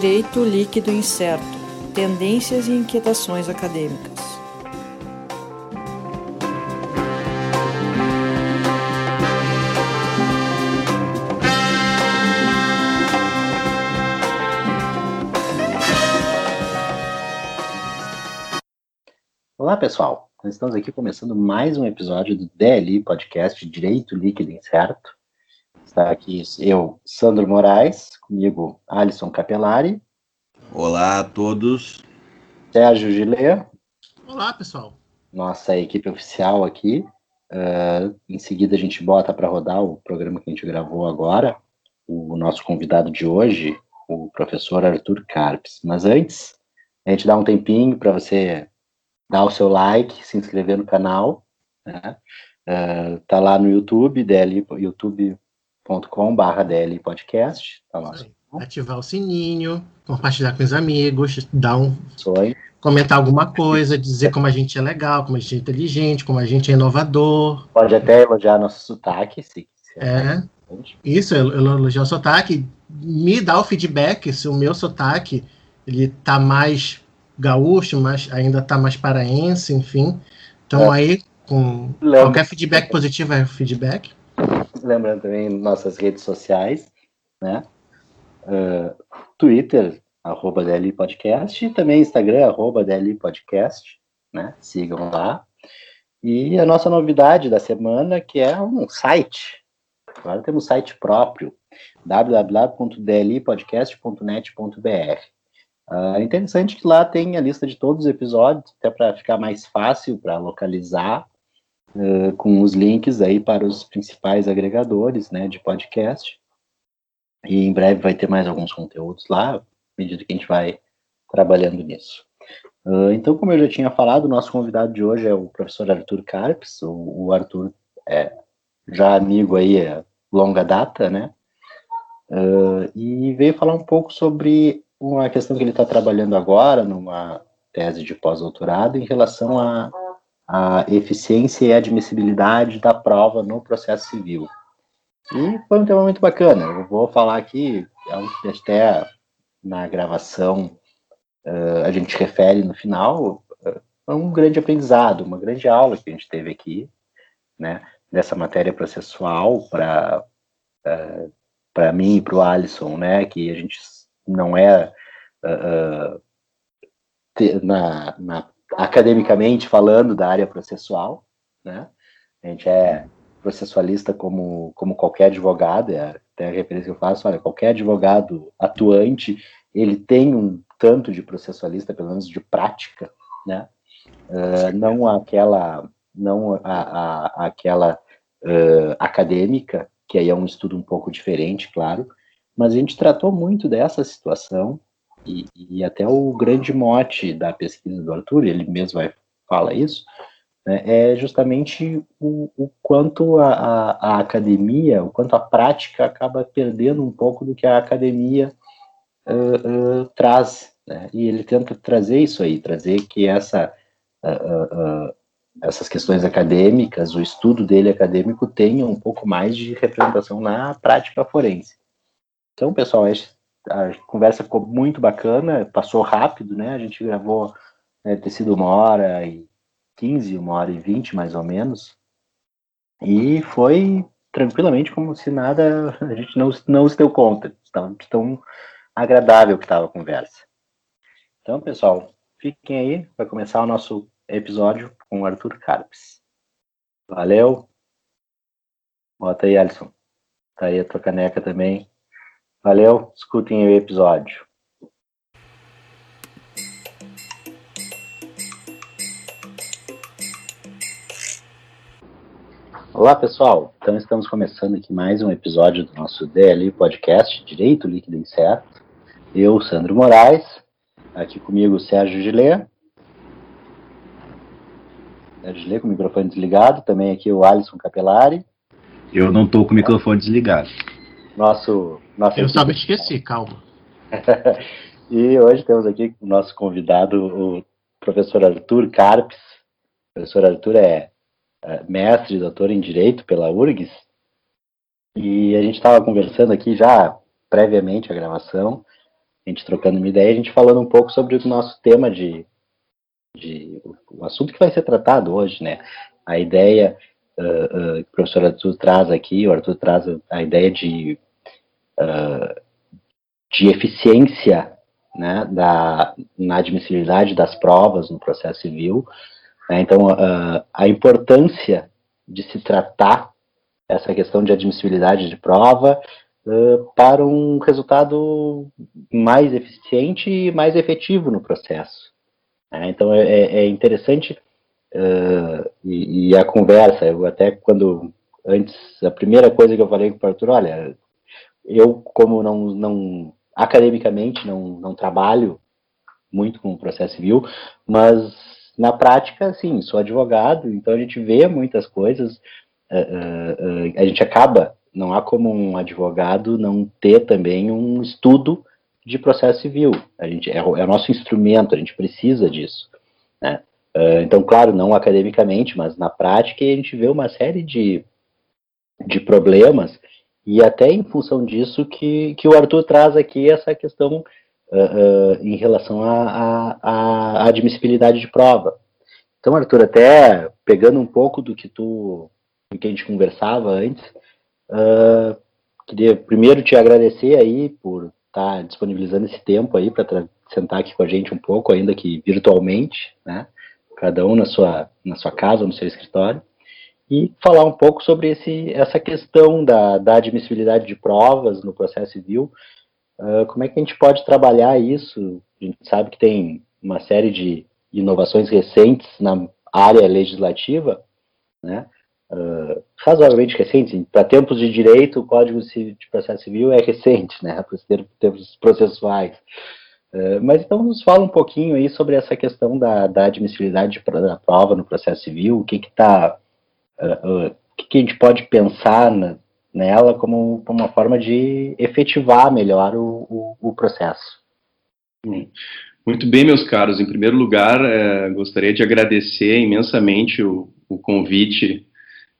Direito Líquido Incerto Tendências e Inquietações Acadêmicas. Olá, pessoal. Nós estamos aqui começando mais um episódio do DLI Podcast Direito Líquido Incerto. Está aqui eu, Sandro Moraes, comigo Alisson Capelari. Olá a todos. Sérgio Gilea. Olá, pessoal. Nossa equipe oficial aqui. Uh, em seguida a gente bota para rodar o programa que a gente gravou agora. O nosso convidado de hoje, o professor Arthur Carpes. Mas antes, a gente dá um tempinho para você dar o seu like, se inscrever no canal. Né? Uh, tá lá no YouTube, DL, YouTube youtube.com.br DL Podcast. Tá lá. Ativar o sininho, compartilhar com os amigos, dar um. Sonho. Comentar alguma coisa, dizer como a gente é legal, como a gente é inteligente, como a gente é inovador. Pode até elogiar nosso sotaque, se É. Isso, elogiar o sotaque. Me dá o feedback se o meu sotaque ele tá mais gaúcho, mas ainda tá mais paraense, enfim. Então é. aí, com Lembra. qualquer feedback positivo é feedback. Lembrando também nossas redes sociais, né? Uh, Twitter, arroba DLI Podcast, e também Instagram, arroba DLI Podcast, né? Sigam lá. E a nossa novidade da semana, que é um site. Agora temos um site próprio, www.dlipodcast.net.br. Uh, é interessante que lá tem a lista de todos os episódios, até para ficar mais fácil para localizar uh, com os links aí para os principais agregadores né, de podcast. E em breve vai ter mais alguns conteúdos lá, à medida que a gente vai trabalhando nisso. Uh, então, como eu já tinha falado, o nosso convidado de hoje é o professor Arthur Carpes. O, o Arthur é já amigo aí, é longa data, né? Uh, e veio falar um pouco sobre uma questão que ele está trabalhando agora, numa tese de pós-doutorado, em relação a a eficiência e admissibilidade da prova no processo civil. E foi um tema muito bacana. Eu vou falar aqui, é até na gravação uh, a gente refere no final, uh, um grande aprendizado, uma grande aula que a gente teve aqui, né, dessa matéria processual para uh, para mim e para o Alisson, né, que a gente não é uh, na, na academicamente falando da área processual, né? A gente é processualista como, como qualquer advogado, é até a referência que eu faço, olha, qualquer advogado atuante, ele tem um tanto de processualista, pelo menos de prática, né? Uh, não aquela, não a, a, aquela uh, acadêmica, que aí é um estudo um pouco diferente, claro, mas a gente tratou muito dessa situação e, e, até o grande mote da pesquisa do Arthur, ele mesmo vai fala isso, né, é justamente o, o quanto a, a, a, academia, o quanto a prática acaba perdendo um pouco do que a academia uh, uh, traz. Né, e ele tenta trazer isso aí, trazer que essa, uh, essas questões acadêmicas, o estudo dele acadêmico tenha um pouco mais de representação na prática forense. Então, pessoal, este a conversa ficou muito bacana, passou rápido, né? A gente gravou, né, ter sido uma hora e quinze, uma hora e vinte, mais ou menos. E foi tranquilamente como se nada, a gente não, não se deu conta. Tão, tão agradável que estava a conversa. Então, pessoal, fiquem aí, vai começar o nosso episódio com o Arthur Carpes. Valeu. Bota aí, Alisson. Tá aí a tua caneca também. Valeu, escutem o episódio. Olá, pessoal. Então, estamos começando aqui mais um episódio do nosso DLI Podcast, Direito Líquido Incerto. Eu, Sandro Moraes, aqui comigo Sérgio Gilê. Sérgio Gilê com o microfone desligado. Também aqui o Alisson Capelari. Eu não estou com o microfone desligado. Nosso nossa Eu só me esqueci, calma. e hoje temos aqui o nosso convidado, o professor Arthur Carpes. O professor Arthur é, é mestre e doutor em Direito pela URGS. E a gente estava conversando aqui já previamente a gravação a gente trocando uma ideia, a gente falando um pouco sobre o nosso tema de, de o assunto que vai ser tratado hoje, né? A ideia uh, uh, que o professor Arthur traz aqui, o Arthur traz a ideia de, uh, de eficiência né, da, na admissibilidade das provas no processo civil. Né? Então, a importância de se tratar essa questão de admissibilidade de prova uh, para um resultado mais eficiente e mais efetivo no processo. Né? Então é, é, é interessante uh, e, e, a conversa, eu até quando antes, a primeira coisa que eu falei com o Arthur, olha, eu como não, não academicamente não, não trabalho muito com o processo civil, mas na prática, sim, sou advogado, então a gente vê muitas coisas, uh, uh, a gente acaba, não há como um advogado não ter também um estudo de processo civil. A gente é, é o nosso instrumento, a gente precisa disso. Né? Uh, então, claro, não academicamente, mas na prática a gente vê uma série de, de problemas e até em função disso que, que o Arthur traz aqui essa questão uh, uh, em relação à admissibilidade de prova. Então, Arthur, até pegando um pouco do que tu do que a gente conversava antes, uh, queria primeiro te agradecer aí por estar tá disponibilizando esse tempo aí para sentar aqui com a gente um pouco, ainda que virtualmente, né? Cada um na sua, na sua casa, no seu escritório, e falar um pouco sobre esse, essa questão da, da admissibilidade de provas no processo civil. Uh, como é que a gente pode trabalhar isso? A gente sabe que tem uma série de inovações recentes na área legislativa, né? Uh, razoavelmente recentes. Para tempos de direito, o Código de Processo Civil é recente, né? Para os tempos processuais. Uh, mas então nos fala um pouquinho aí sobre essa questão da, da admissibilidade da prova no processo civil, o que que está, uh, o que, a gente pode pensar na, nela como, como, uma forma de efetivar melhor o, o, o processo. Muito bem, meus caros. Em primeiro lugar, eh, gostaria de agradecer imensamente o, o convite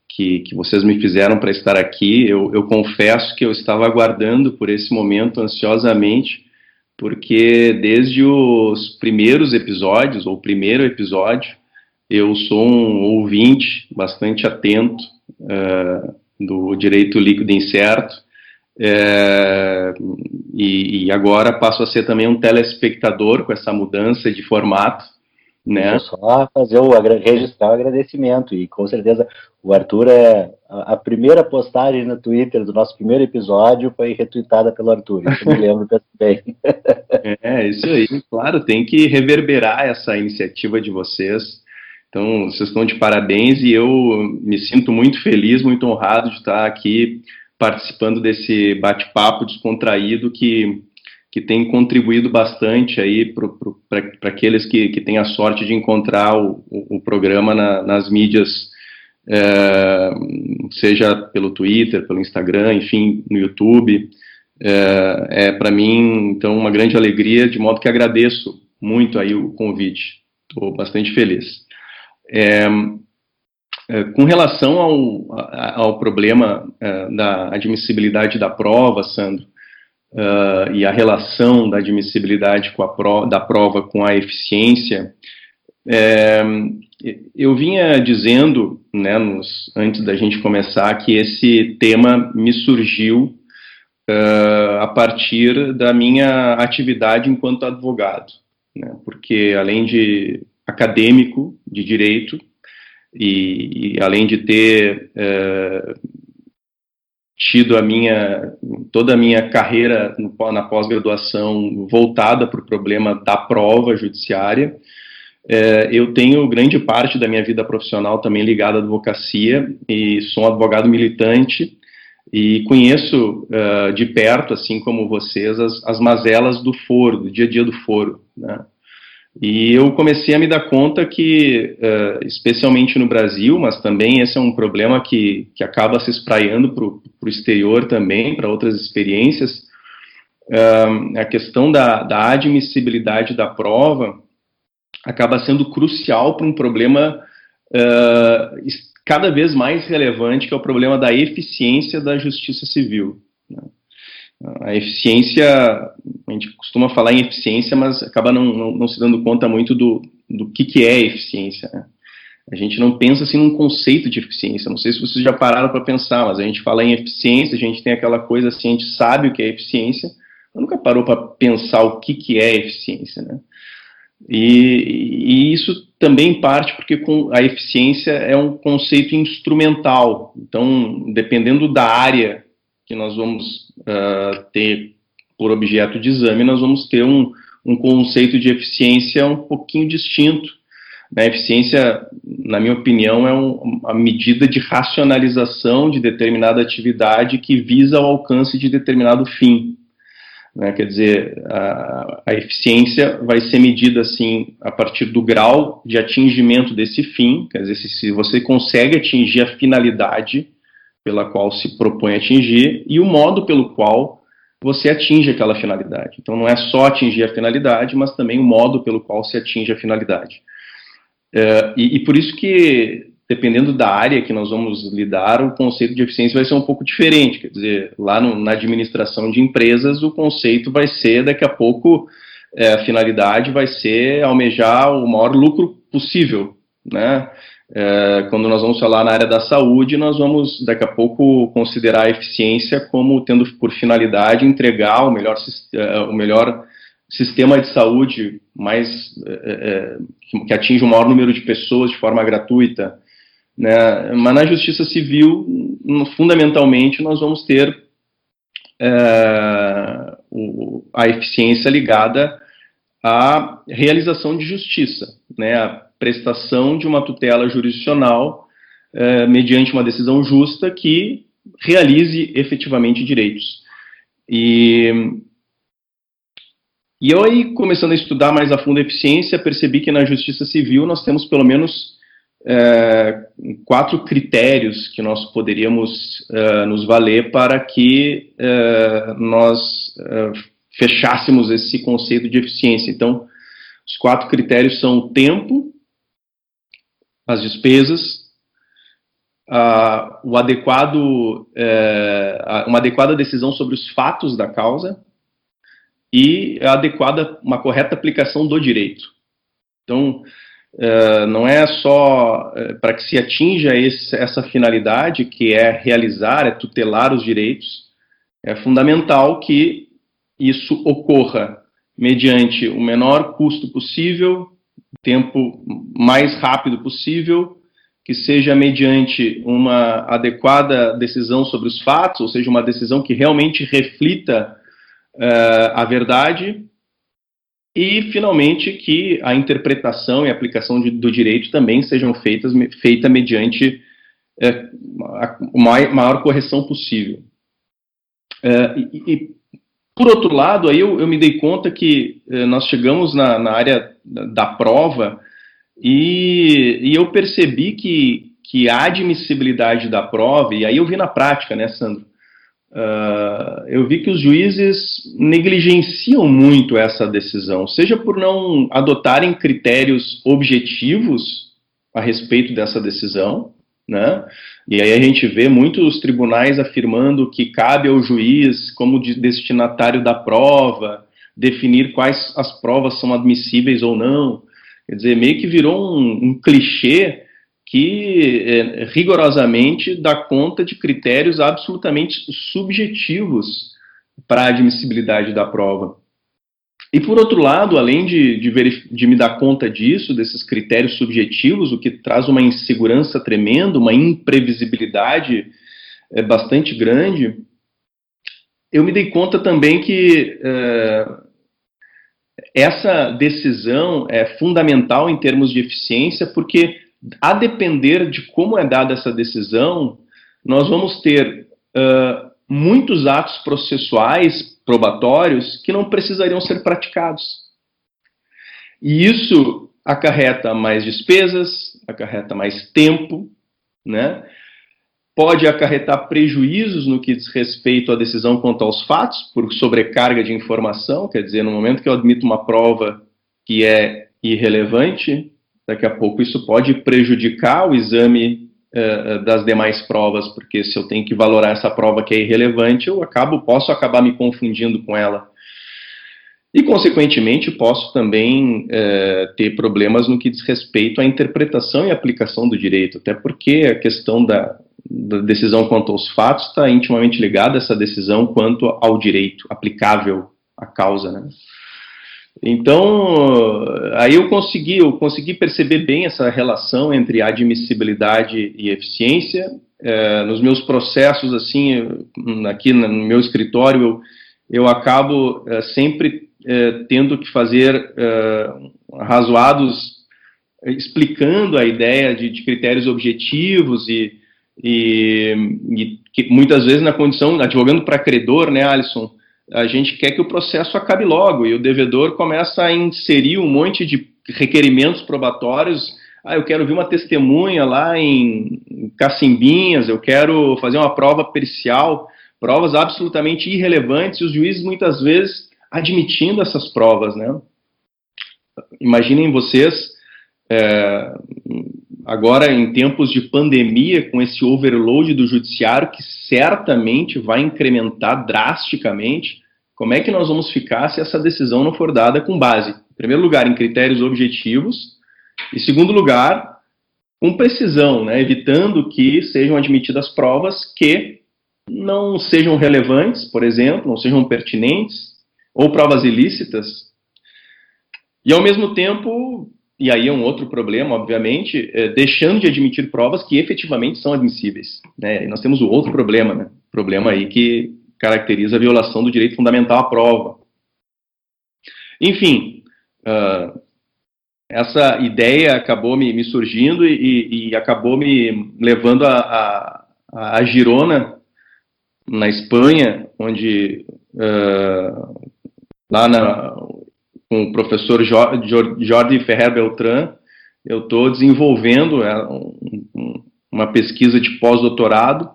que, que vocês me fizeram para estar aqui. Eu, eu confesso que eu estava aguardando por esse momento ansiosamente, porque desde os primeiros episódios, ou primeiro episódio, eu sou um ouvinte bastante atento uh, do direito líquido incerto, uh, e, e, agora passo a ser também um telespectador com essa mudança de formato, né? Vou só fazer o registrar o agradecimento e com certeza o Arthur é a, a, primeira postagem no Twitter do nosso primeiro episódio foi retweetada pelo Arthur, isso me lembro bem. é, isso aí, claro, tem que reverberar essa iniciativa de vocês. Então, vocês estão de parabéns e eu me sinto muito feliz, muito honrado de estar aqui participando desse bate-papo descontraído que que tem contribuído bastante aí para aqueles que, que têm a sorte de encontrar o, o, o programa na, nas mídias, é, seja pelo Twitter, pelo Instagram, enfim, no YouTube. É, é para mim, então, uma grande alegria, de modo que agradeço muito aí o convite. Estou bastante feliz. É, é, com relação ao, ao problema é, da admissibilidade da prova, Sandro, uh, e a relação da admissibilidade pro, da prova com a eficiência, é, eu vinha dizendo, né, nos, antes da gente começar, que esse tema me surgiu uh, a partir da minha atividade enquanto advogado, né, porque além de acadêmico de direito e, e além de ter uh, tido a minha toda a minha carreira na pós-graduação voltada para o problema da prova judiciária. É, eu tenho grande parte da minha vida profissional também ligada à advocacia e sou um advogado militante e conheço uh, de perto, assim como vocês, as, as mazelas do foro, do dia a dia do foro. Né? E eu comecei a me dar conta que, uh, especialmente no Brasil, mas também esse é um problema que, que acaba se espraiando para o exterior também, para outras experiências, uh, a questão da, da admissibilidade da prova acaba sendo crucial para um problema uh, cada vez mais relevante, que é o problema da eficiência da justiça civil. Né? A eficiência, a gente costuma falar em eficiência, mas acaba não, não, não se dando conta muito do, do que, que é eficiência. Né? A gente não pensa assim num conceito de eficiência. Não sei se vocês já pararam para pensar, mas a gente fala em eficiência, a gente tem aquela coisa assim, a gente sabe o que é eficiência, mas nunca parou para pensar o que, que é eficiência, né? E, e, isso também parte porque a eficiência é um conceito instrumental. Então, dependendo da área que nós vamos uh, ter por objeto de exame, nós vamos ter um, um conceito de eficiência um pouquinho distinto. A eficiência, na minha opinião, é um, uma medida de racionalização de determinada atividade que visa o alcance de determinado fim. Né? Quer dizer, a, a, eficiência vai ser medida assim a partir do grau de atingimento desse fim, quer dizer, se, se você consegue atingir a finalidade pela qual se propõe atingir e o modo pelo qual você atinge aquela finalidade. Então, não é só atingir a finalidade, mas também o modo pelo qual se atinge a finalidade. É, e, e por isso que dependendo da área que nós vamos lidar, o conceito de eficiência vai ser um pouco diferente. Quer dizer, lá no, na administração de empresas, o conceito vai ser, daqui a pouco, é, a finalidade vai ser almejar o maior lucro possível, né? É, quando nós vamos falar na área da saúde, nós vamos daqui a pouco considerar a eficiência como tendo por finalidade entregar o melhor, é, o melhor sistema de saúde mais é, é que atinge o maior número de pessoas de forma gratuita, né? Mas na justiça civil, fundamentalmente, nós vamos ter é, o, a eficiência ligada à realização de justiça, né? Prestação de uma tutela jurisdicional é, mediante uma decisão justa que realize efetivamente direitos. E, e eu aí, começando a estudar mais a fundo a eficiência, percebi que na justiça civil nós temos pelo menos é, quatro critérios que nós poderíamos é, nos valer para que nós fechássemos esse conceito de eficiência. Então, os quatro critérios são o tempo, as despesas, o adequado, é, uma adequada decisão sobre os fatos da causa e a adequada, uma correta aplicação do direito. Então, Uh, não é só uh, para que se atinja esse, essa finalidade, que é realizar, é tutelar os direitos, é fundamental que isso ocorra mediante o menor custo possível, tempo mais rápido possível, que seja mediante uma adequada decisão sobre os fatos, ou seja, uma decisão que realmente reflita uh, a verdade e, finalmente, que a interpretação e aplicação de, do direito também sejam feitas feita mediante é, a, maior, correção possível. É, e, e, por outro lado, aí eu, eu me dei conta que é, nós chegamos na, na área da, da prova e, e, eu percebi que, que a admissibilidade da prova, e aí eu vi na prática, né, Sandro? Uh, eu vi que os juízes negligenciam muito essa decisão, seja por não adotarem critérios objetivos a respeito dessa decisão, né? E aí a gente vê muitos tribunais afirmando que cabe ao juiz, como destinatário da prova, definir quais as provas são admissíveis ou não. Quer dizer, meio que virou um, um clichê que é, rigorosamente dá conta de critérios absolutamente subjetivos para a admissibilidade da prova. E por outro lado, além de, de, de, me dar conta disso, desses critérios subjetivos, o que traz uma insegurança tremenda, uma imprevisibilidade é, bastante grande, eu me dei conta também que é, essa decisão é fundamental em termos de eficiência, porque a depender de como é dada essa decisão, nós vamos ter muitos atos processuais probatórios que não precisariam ser praticados. E isso acarreta mais despesas, acarreta mais tempo, né? pode acarretar prejuízos no que diz respeito à decisão quanto aos fatos, por sobrecarga de informação, quer dizer, no momento que eu admito uma prova que é irrelevante, Daqui a pouco isso pode prejudicar o exame uh, das demais provas, porque se eu tenho que valorar essa prova que é irrelevante, eu acabo, posso acabar me confundindo com ela. E, consequentemente, posso também uh, ter problemas no que diz respeito à interpretação e aplicação do direito, até porque a questão da, da decisão quanto aos fatos está intimamente ligada a essa decisão quanto ao direito aplicável à causa, né? Então, aí eu consegui, eu consegui perceber bem essa relação entre admissibilidade e eficiência. É, nos meus processos, assim, aqui no meu escritório, eu, eu acabo é, sempre é, tendo que fazer é, razoados explicando a ideia de, de critérios objetivos e, e, e que muitas vezes na condição, advogando para credor, né, Alisson, a gente quer que o processo acabe logo e o devedor começa a inserir um monte de requerimentos probatórios. Ah, eu quero ver uma testemunha lá em Cacimbinhas, eu quero fazer uma prova pericial, provas absolutamente irrelevantes, e os juízes muitas vezes admitindo essas provas, né? Imaginem vocês, é, agora em tempos de pandemia, com esse overload do judiciário que certamente vai incrementar drasticamente, como é que nós vamos ficar se essa decisão não for dada com base, em primeiro lugar, em critérios objetivos, e segundo lugar, com precisão, né, evitando que sejam admitidas provas que não sejam relevantes, por exemplo, não sejam pertinentes, ou provas ilícitas, e ao mesmo tempo, e aí é um outro problema, obviamente, é, deixando de admitir provas que efetivamente são admissíveis. Né? E nós temos o outro problema, né? problema aí que caracteriza a violação do direito fundamental à prova. Enfim, uh, essa ideia acabou me, me surgindo e, e, acabou me levando a, a, a, Girona, na Espanha, onde uh, lá na, com o professor Jordi Ferrer Beltrán, eu estou desenvolvendo é, uma pesquisa de pós-doutorado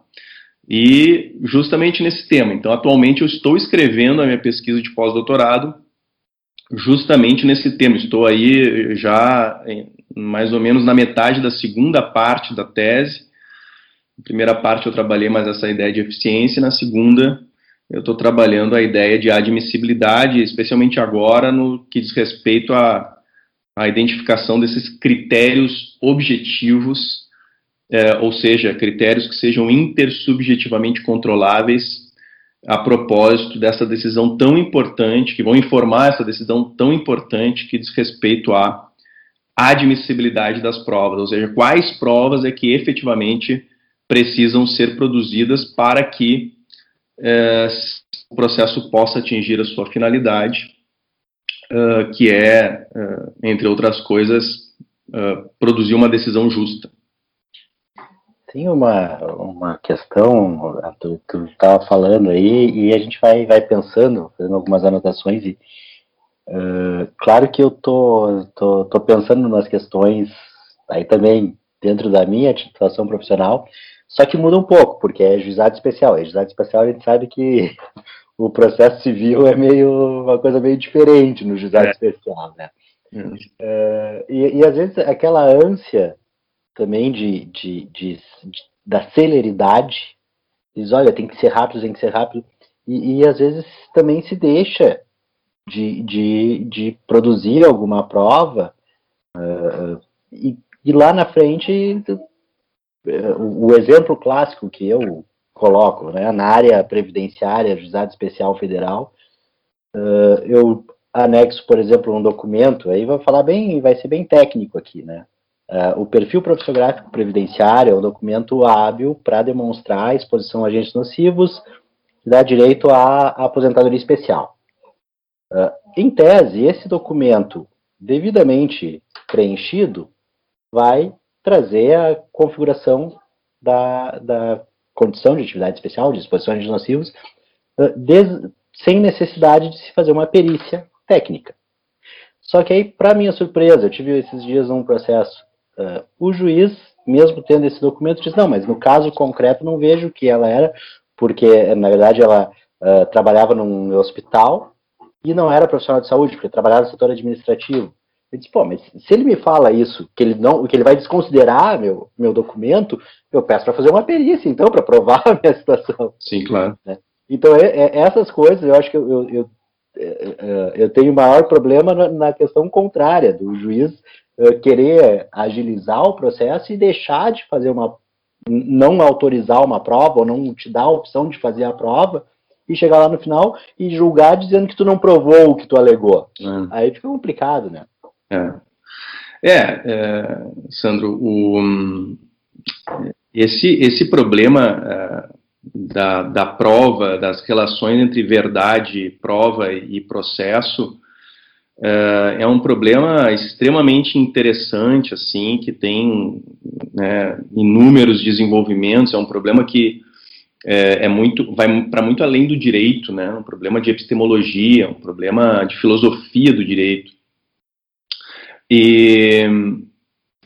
e justamente nesse tema. Então, atualmente eu estou escrevendo a minha pesquisa de pós-doutorado justamente nesse tema. Estou aí já mais ou menos na metade da segunda parte da tese. Na primeira parte eu trabalhei mais essa ideia de eficiência, na segunda eu estou trabalhando a ideia de admissibilidade, especialmente agora no que diz respeito à, à identificação desses critérios objetivos é, ou seja, critérios que sejam intersubjetivamente controláveis a propósito dessa decisão tão importante, que vão informar essa decisão tão importante que diz respeito à admissibilidade das provas, ou seja, quais provas é que efetivamente precisam ser produzidas para que é, o processo possa atingir a sua finalidade, uh, que é, uh, entre outras coisas, uh, produzir uma decisão justa. Tem uma, uma questão, tu, estava falando aí, e a gente vai, vai pensando, fazendo algumas anotações, e claro que eu tô, tô, tô pensando nas questões, aí também dentro da minha situação profissional, só que muda um pouco, porque é juizado especial. É juizado especial a gente sabe que o processo civil é meio uma coisa meio diferente no juizado é. especial, né? Uh, e, e às vezes aquela ânsia também de, de, de, de, da celeridade. Diz, olha, tem que ser rápido, tem que ser rápido. E, e às vezes também se deixa de, de, de produzir alguma prova uh, e, e, lá na frente o, exemplo clássico que eu coloco, né, na área previdenciária, juizado especial federal, uh, eu anexo, por exemplo, um documento, aí vai falar bem, vai ser bem técnico aqui, né? Uh, o perfil profissionográfico previdenciário é um documento hábil para demonstrar a exposição a agentes nocivos e dar direito à aposentadoria especial. Uh, em tese, esse documento devidamente preenchido vai trazer a configuração da, da condição de atividade especial, de agentes nocivos, uh, des, sem necessidade de se fazer uma perícia técnica. Só que aí, para minha surpresa, eu tive esses dias um processo Uh, o juiz, mesmo tendo esse documento, diz: não, mas no caso concreto não vejo que ela era, porque na verdade ela uh, trabalhava num hospital e não era profissional de saúde, porque trabalhava no setor administrativo. Eu disse, pô, mas se ele me fala isso, que ele não, que ele vai desconsiderar meu, meu documento, eu peço para fazer uma perícia, então, para provar a minha situação. Sim, claro. Né? Então, é, é, essas coisas, eu acho que eu, eu, eu, é, é, eu tenho maior problema na, na, questão contrária, do juiz uh, querer agilizar o processo e deixar de fazer uma. não autorizar uma prova, ou não te dar a opção de fazer a prova, e chegar lá no final e julgar dizendo que tu não provou o que tu alegou. É. Aí fica complicado, né? É, é, é Sandro, o, esse, esse problema é, da, da prova, das relações entre verdade, prova e processo, é, é um problema extremamente interessante, assim, que tem né, inúmeros desenvolvimentos, é um problema que é, é muito, vai para muito além do direito, né, um problema de epistemologia, um problema de filosofia do direito. E,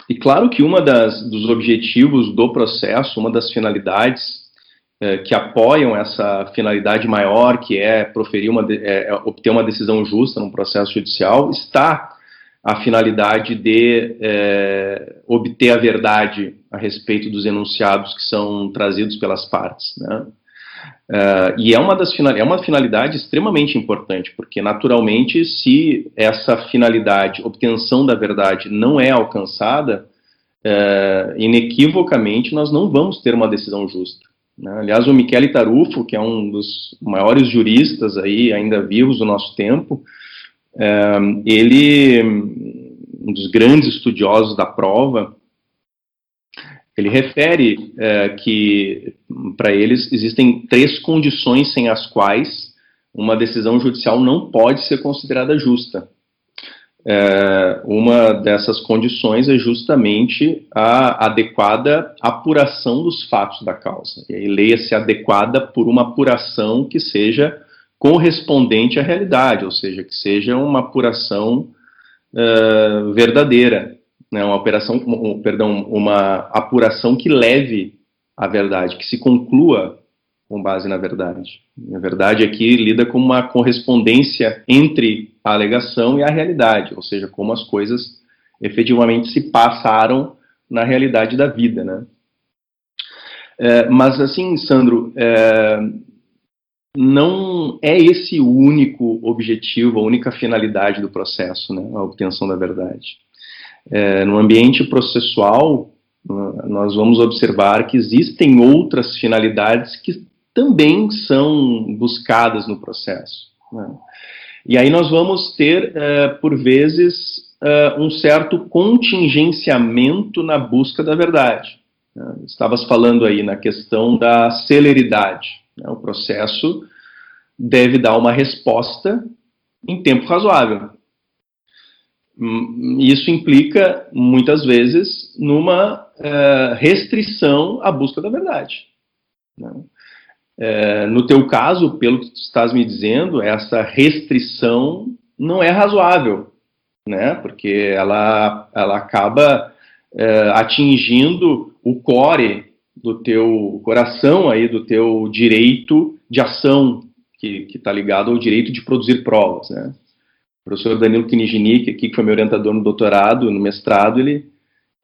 e claro que uma das, dos objetivos do processo, uma das finalidades é, que apoiam essa finalidade maior, que é proferir uma, é, é, obter uma decisão justa num processo judicial, está a finalidade de é, obter a verdade a respeito dos enunciados que são trazidos pelas partes, né? Uh, e é uma das é uma finalidade extremamente importante, porque naturalmente, se essa finalidade, obtenção da verdade, não é alcançada, uh, inequivocamente nós não vamos ter uma decisão justa. Né? Aliás, o Michele Tarufo, que é um dos maiores juristas aí ainda vivos do nosso tempo, uh, ele, um dos grandes estudiosos da prova, ele refere é, que, para eles, existem três condições sem as quais uma decisão judicial não pode ser considerada justa. É, uma dessas condições é justamente a adequada apuração dos fatos da causa. E aí, leia-se adequada por uma apuração que seja correspondente à realidade, ou seja, que seja uma apuração uh, verdadeira né, uma operação, um, perdão, uma apuração que leve à verdade, que se conclua com base na verdade. A verdade aqui lida com uma correspondência entre a alegação e a realidade, ou seja, como as coisas efetivamente se passaram na realidade da vida, né? É, mas assim, Sandro, é, não é esse o único objetivo, a única finalidade do processo, né? A obtenção da verdade. É, no ambiente processual, nós vamos observar que existem outras finalidades que também são buscadas no processo. Né? E aí nós vamos ter, é, por vezes, é, um certo contingenciamento na busca da verdade. Né? Estavas falando aí na questão da celeridade. Né? O processo deve dar uma resposta em tempo razoável. Hum, isso implica, muitas vezes, numa é, restrição à busca da verdade. Né? É, no teu caso, pelo que tu estás me dizendo, essa restrição não é razoável, né? porque ela, ela acaba é, atingindo o core do teu coração, aí, do teu direito de ação, que está ligado ao direito de produzir provas. Né? O professor Danilo Kiniginic, aqui, que foi meu orientador no doutorado, no mestrado, ele,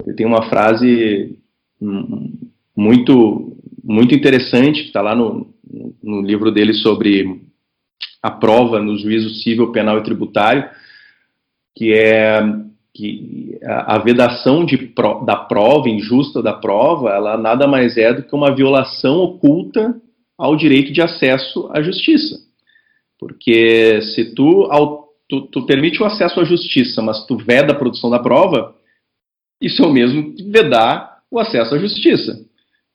ele tem uma frase muito, muito interessante, que está lá no, no livro dele sobre a prova no juízo civil, penal e tributário, que é que a, vedação de, da prova, injusta da prova, ela nada mais é do que uma violação oculta ao direito de acesso à justiça. Porque se tu, tu, tu permite o acesso à justiça, mas tu veda a produção da prova, isso é o mesmo que vedar o acesso à justiça.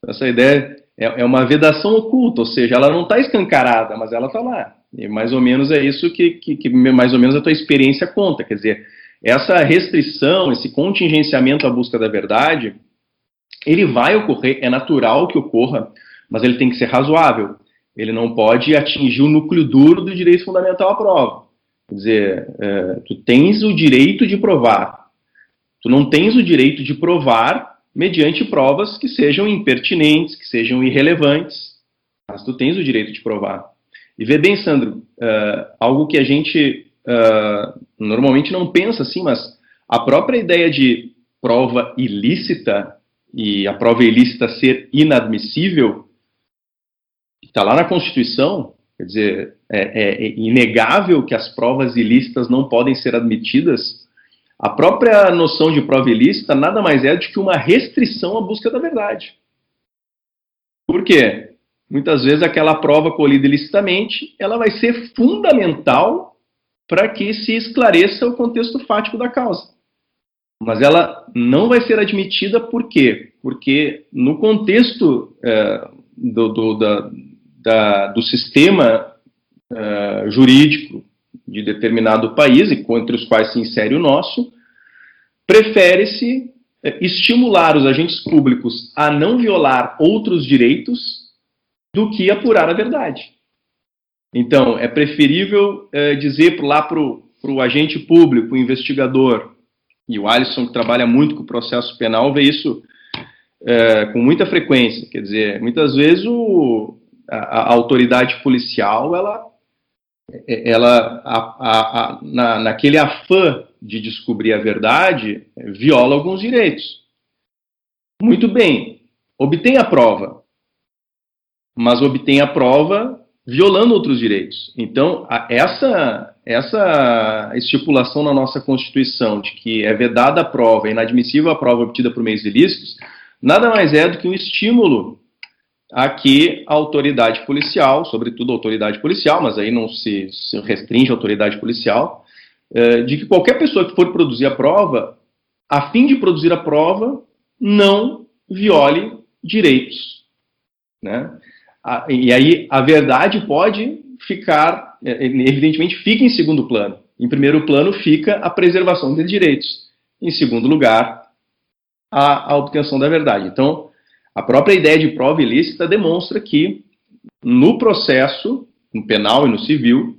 Essa ideia é, é uma vedação oculta, ou seja, ela não está escancarada, mas ela está lá. E mais ou menos é isso que, que, que, mais ou menos a tua experiência conta. Quer dizer, essa restrição, esse contingenciamento à busca da verdade, ele vai ocorrer, é natural que ocorra, mas ele tem que ser razoável. Ele não pode atingir o núcleo duro do direito fundamental à prova. Quer dizer, é, tu tens o direito de provar. Tu não tens o direito de provar mediante provas que sejam impertinentes, que sejam irrelevantes. Mas tu tens o direito de provar. E vê bem, Sandro, uh, algo que a gente uh, normalmente não pensa assim, mas a própria ideia de prova ilícita e a prova ilícita ser inadmissível está lá na Constituição, quer dizer, é, é, inegável que as provas ilícitas não podem ser admitidas. A própria noção de prova ilícita nada mais é do que uma restrição à busca da verdade. Por quê? Muitas vezes aquela prova colhida ilicitamente, ela vai ser fundamental para que se esclareça o contexto fático da causa. Mas ela não vai ser admitida por quê? Porque no contexto é, do, do, da, da, do sistema é, jurídico de determinado país, e entre os quais se insere o nosso, prefere-se é, estimular os agentes públicos a não violar outros direitos do que apurar a verdade. Então, é preferível é, dizer lá para o agente público, o investigador, e o Alisson, que trabalha muito com o processo penal, vê isso é, com muita frequência. Quer dizer, muitas vezes o, a, a autoridade policial, ela, ela a, a, na, naquele afã de descobrir a verdade, viola alguns direitos. Muito bem, obtém a prova, mas obtém a prova violando outros direitos. Então, essa, essa estipulação na nossa Constituição de que é vedada a prova, é inadmissível a prova obtida por meios ilícitos, nada mais é do que um estímulo a que a autoridade policial, sobretudo a autoridade policial, mas aí não se, se restringe a autoridade policial, é, de que qualquer pessoa que for produzir a prova, a fim de produzir a prova, não viole direitos. Né? E aí a verdade pode ficar, é, evidentemente, fica em segundo plano. Em primeiro plano fica a preservação de direitos. Em segundo lugar, a, a obtenção da verdade. Então, a própria ideia de prova ilícita demonstra que no processo, no penal e no civil,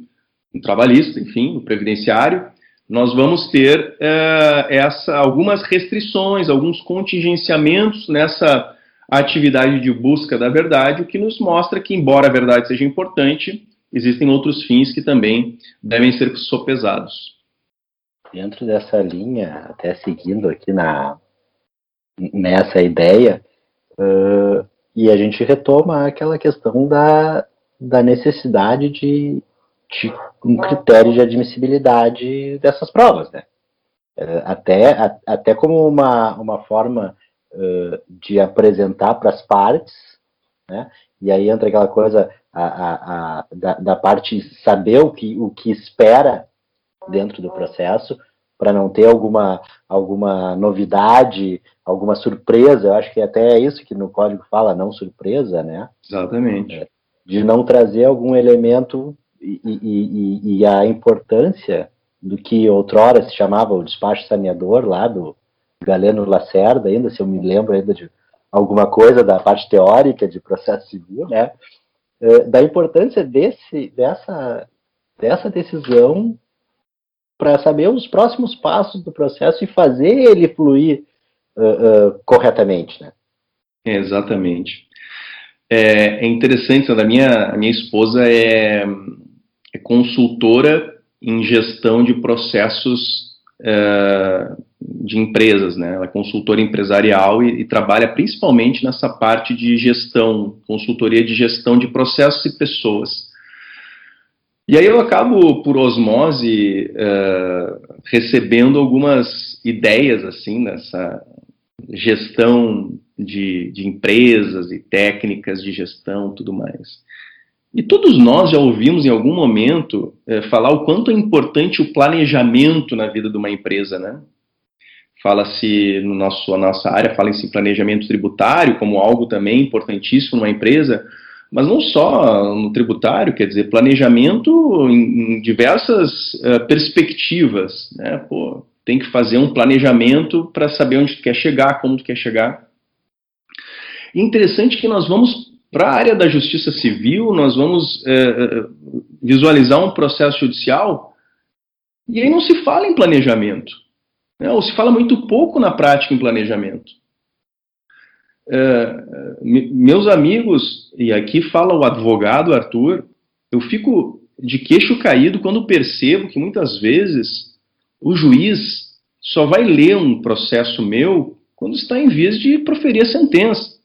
no trabalhista, enfim, no previdenciário, nós vamos ter é, essa, algumas restrições, alguns contingenciamentos nessa atividade de busca da verdade, o que nos mostra que, embora a verdade seja importante, existem outros fins que também devem ser sopesados. Dentro dessa linha, até seguindo aqui na, nessa ideia, uh, e a gente retoma aquela questão da, da necessidade de, de um critério de admissibilidade dessas provas, né? Uh, até, a, até como uma, uma forma uh, de apresentar para as partes, né? E aí entra aquela coisa a, a, a, da, da, parte saber o que, o que espera dentro do processo, para não ter alguma, alguma novidade, alguma surpresa. Eu acho que até é isso que no código fala, não surpresa, né? Exatamente. É, de não trazer algum elemento e, e, e, a importância do que outrora se chamava o despacho saneador lá do Galeno Lacerda, ainda, se eu me lembro ainda de alguma coisa da parte teórica de processo civil, né? É, da importância desse, dessa, dessa decisão para saber os próximos passos do processo e fazer ele fluir uh, uh, corretamente, né? exatamente. É, é interessante, a minha, a minha esposa é, é consultora em gestão de processos é, de empresas, né? Ela é consultora empresarial e, e, trabalha principalmente nessa parte de gestão, consultoria de gestão de processos e pessoas. E aí eu acabo, por osmose, uh, recebendo algumas ideias, assim, nessa gestão de, de empresas e técnicas de gestão tudo mais. E todos nós já ouvimos em algum momento uh, falar o quanto é importante o planejamento na vida de uma empresa, né? Fala-se no nosso, nossa área, fala-se em planejamento tributário como algo também importantíssimo numa empresa, mas não só no tributário, quer dizer, planejamento em, em diversas uh, perspectivas, né? Pô, tem que fazer um planejamento para saber onde tu quer chegar, como tu quer chegar. Interessante que nós vamos para a área da justiça civil, nós vamos uh, visualizar um processo judicial e aí não se fala em planejamento, né? ou se fala muito pouco na prática em planejamento. É, meus amigos, e aqui fala o advogado Arthur, eu fico de queixo caído quando percebo que muitas vezes o juiz só vai ler um processo meu quando está em vias de proferir a sentença.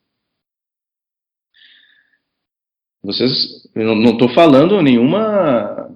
Vocês, eu não estou falando nenhuma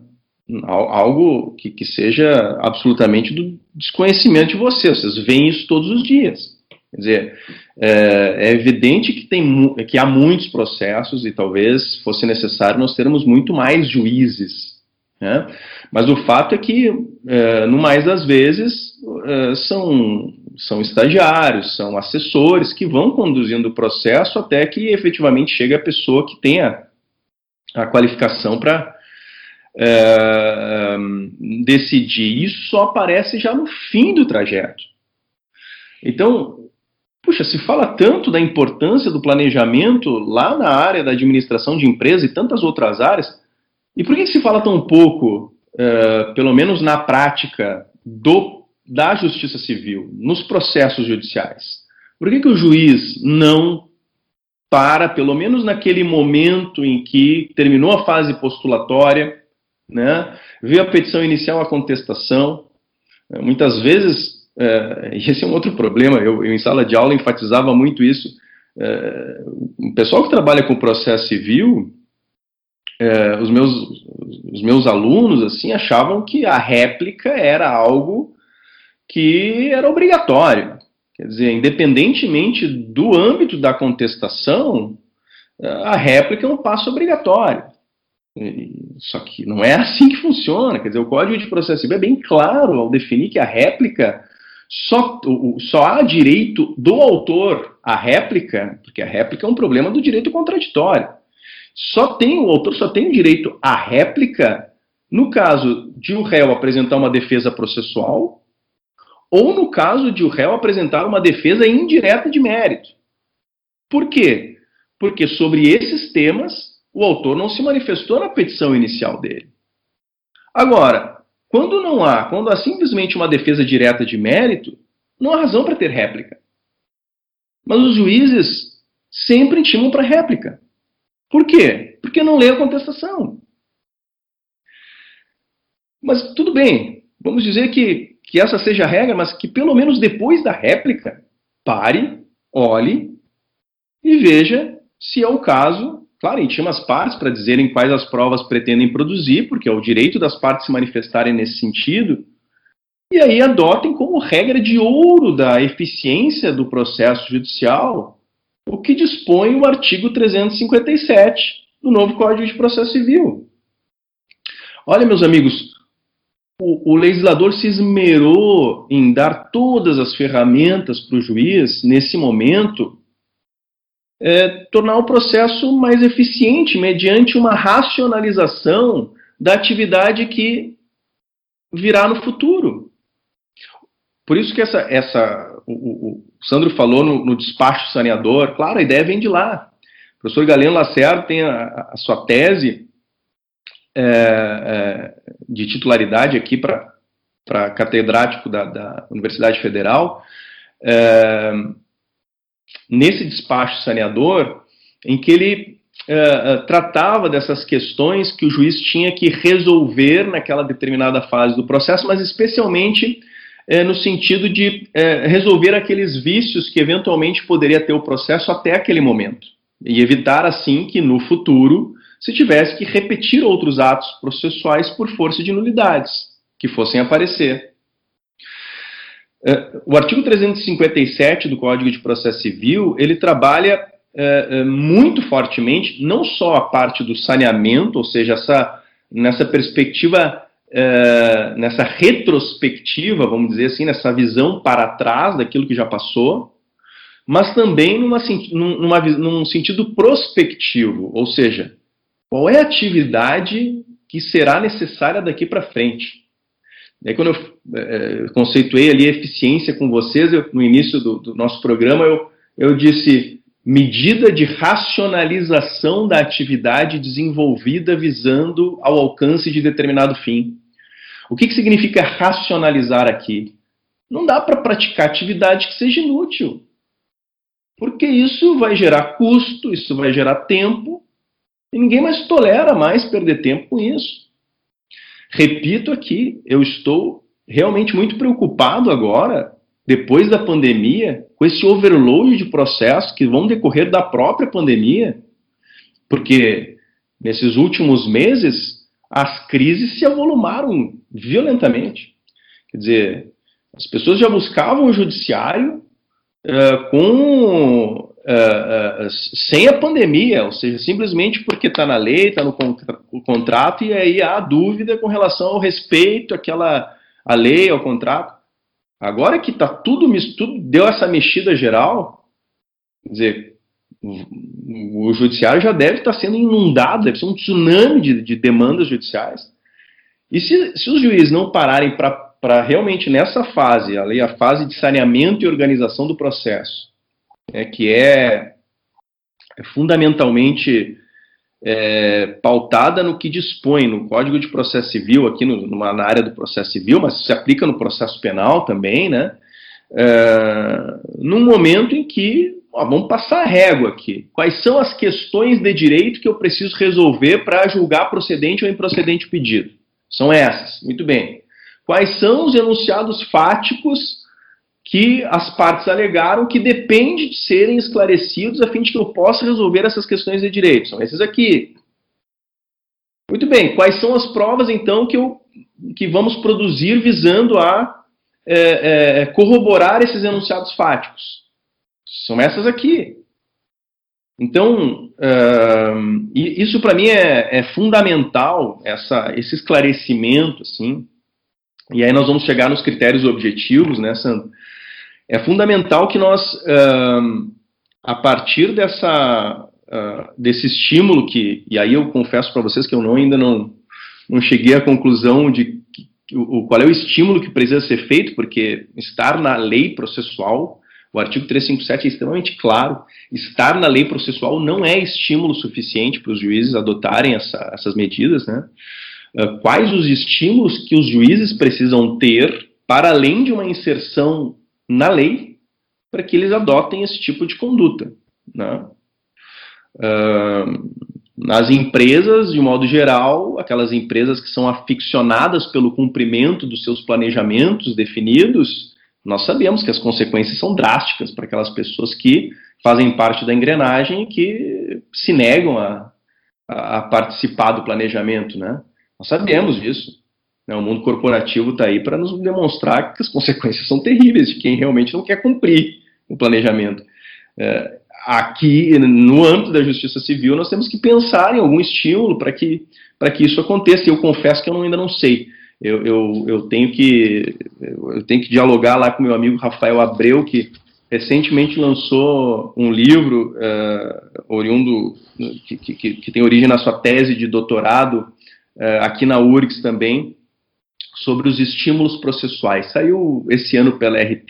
algo que, que, seja absolutamente do desconhecimento de vocês. Vocês veem isso todos os dias. Quer dizer, é, é, evidente que, tem, que há muitos processos e talvez fosse necessário nós termos muito mais juízes. Né? Mas o fato é que, é, no mais das vezes, é, são, são estagiários, são assessores que vão conduzindo o processo até que efetivamente chegue a pessoa que tenha a qualificação para é, decidir. Isso só aparece já no fim do trajeto. Então, puxa, se fala tanto da importância do planejamento lá na área da administração de empresa e tantas outras áreas, e por que se fala tão pouco, é, pelo menos na prática, do, da justiça civil, nos processos judiciais? Por que, que o juiz não para, pelo menos naquele momento em que terminou a fase postulatória, né, vê a petição inicial, a contestação. Muitas vezes, e esse é um outro problema, eu, eu, em sala de aula enfatizava muito isso. É, o pessoal que trabalha com processo civil, é, os, meus, os meus alunos assim achavam que a réplica era algo que era obrigatório. Quer dizer, independentemente do âmbito da contestação, a réplica é um passo obrigatório. Só que não é assim que funciona. Quer dizer, o Código de Processo Civil é bem claro ao definir que a réplica só, só há direito do autor à réplica, porque a réplica é um problema do direito contraditório. Só tem o autor só tem direito à réplica no caso de o réu apresentar uma defesa processual ou no caso de o réu apresentar uma defesa indireta de mérito. Por quê? Porque sobre esses temas o autor não se manifestou na petição inicial dele. Agora, quando não há, quando há simplesmente uma defesa direta de mérito, não há razão para ter réplica. Mas os juízes sempre intimam para réplica. Por quê? Porque não lê a contestação. Mas tudo bem, vamos dizer que que essa seja a regra, mas que pelo menos depois da réplica, pare, olhe e veja se é o caso. Claro, intima as partes para dizerem quais as provas pretendem produzir, porque é o direito das partes se manifestarem nesse sentido. E aí adotem como regra de ouro da eficiência do processo judicial o que dispõe o artigo 357 do novo Código de Processo Civil. Olha, meus amigos, o, o legislador se esmerou em dar todas as ferramentas para o juiz, nesse momento, é, tornar o processo mais eficiente mediante uma racionalização da atividade que virá no futuro. Por isso que essa, essa o, o Sandro falou no, no, despacho saneador, claro, a ideia vem de lá. O professor Galeno Lacerda tem a, a sua tese é, é, de titularidade aqui para catedrático da, da, Universidade Federal, é, nesse despacho saneador, em que ele é, é, tratava dessas questões que o juiz tinha que resolver naquela determinada fase do processo, mas especialmente é, no sentido de resolver aqueles vícios que eventualmente poderia ter o processo até aquele momento, e evitar assim que no futuro se tivesse que repetir outros atos processuais por força de nulidades que fossem aparecer. É, o artigo 357 do Código de Processo Civil ele trabalha é, é, muito fortemente não só a parte do saneamento, ou seja, essa, nessa perspectiva, nessa retrospectiva, vamos dizer assim, nessa visão para trás daquilo que já passou, mas também numa, numa, num sentido prospectivo, ou seja, qual é a atividade que será necessária daqui para frente? Quando eu é, conceituei ali eficiência com vocês, eu, no início do, do, nosso programa, eu, eu disse medida de racionalização da atividade desenvolvida visando ao alcance de determinado fim. O que, que significa racionalizar aqui? Não dá para praticar atividade que seja inútil. Porque isso vai gerar custo, isso vai gerar tempo, e ninguém mais tolera mais perder tempo com isso. Repito aqui, eu estou realmente muito preocupado agora, depois da pandemia, com esse overload de processos que vão decorrer da própria pandemia, porque nesses últimos meses as crises se avolumaram violentamente. Quer dizer, as pessoas já buscavam o judiciário uh, com uh, uh, sem a pandemia, ou seja, simplesmente porque está na lei, está no contra contrato, e aí há dúvida com relação ao respeito àquela a lei, ao contrato. Agora que está tudo, tudo deu essa mexida geral, quer dizer, o, judiciário já deve estar tá sendo inundado, deve ser um tsunami de, de demandas judiciais. E se, se os juízes não pararem para realmente nessa fase, a, lei, a fase de saneamento e organização do processo, é, que é, é fundamentalmente é, pautada no que dispõe no Código de Processo Civil, aqui no, numa, na área do processo civil, mas se aplica no processo penal também, né? É, num momento em que ó, vamos passar a régua aqui. Quais são as questões de direito que eu preciso resolver para julgar procedente ou improcedente o pedido? São essas. Muito bem. Quais são os enunciados fáticos que as partes alegaram que depende de serem esclarecidos a fim de que eu possa resolver essas questões de direito. São esses aqui. Muito bem, quais são as provas então que, eu, que vamos produzir visando a é, é, corroborar esses enunciados fáticos? São essas aqui. Então, isso para mim é, é, fundamental, essa, esse esclarecimento, assim. E aí nós vamos chegar nos critérios objetivos, né, Sandro? É fundamental que nós, uh, a partir dessa, uh, desse estímulo que, e aí eu confesso para vocês que eu não, ainda não, não cheguei à conclusão de que, o, qual é o estímulo que precisa ser feito, porque estar na lei processual, o artigo 357 é extremamente claro, estar na lei processual não é estímulo suficiente para os juízes adotarem essa, essas medidas, né? Uh, quais os estímulos que os juízes precisam ter para além de uma inserção na lei para que eles adotem esse tipo de conduta. Né? Uh, nas empresas, de modo geral, aquelas empresas que são aficionadas pelo cumprimento dos seus planejamentos definidos, nós sabemos que as consequências são drásticas para aquelas pessoas que fazem parte da engrenagem e que se negam a, a, participar do planejamento. Né? Nós sabemos disso. Né? O mundo corporativo está aí para nos demonstrar que as consequências são terríveis de quem realmente não quer cumprir o planejamento. É, aqui, no âmbito da justiça civil, nós temos que pensar em algum estímulo para que, que isso aconteça. Eu confesso que eu ainda não sei. Eu, eu, eu, tenho que, eu tenho que dialogar lá com meu amigo Rafael Abreu, que recentemente lançou um livro uh, oriundo, que, que, que, tem origem na sua tese de doutorado, uh, aqui na URGS também, sobre os estímulos processuais. Saiu esse ano pela RT.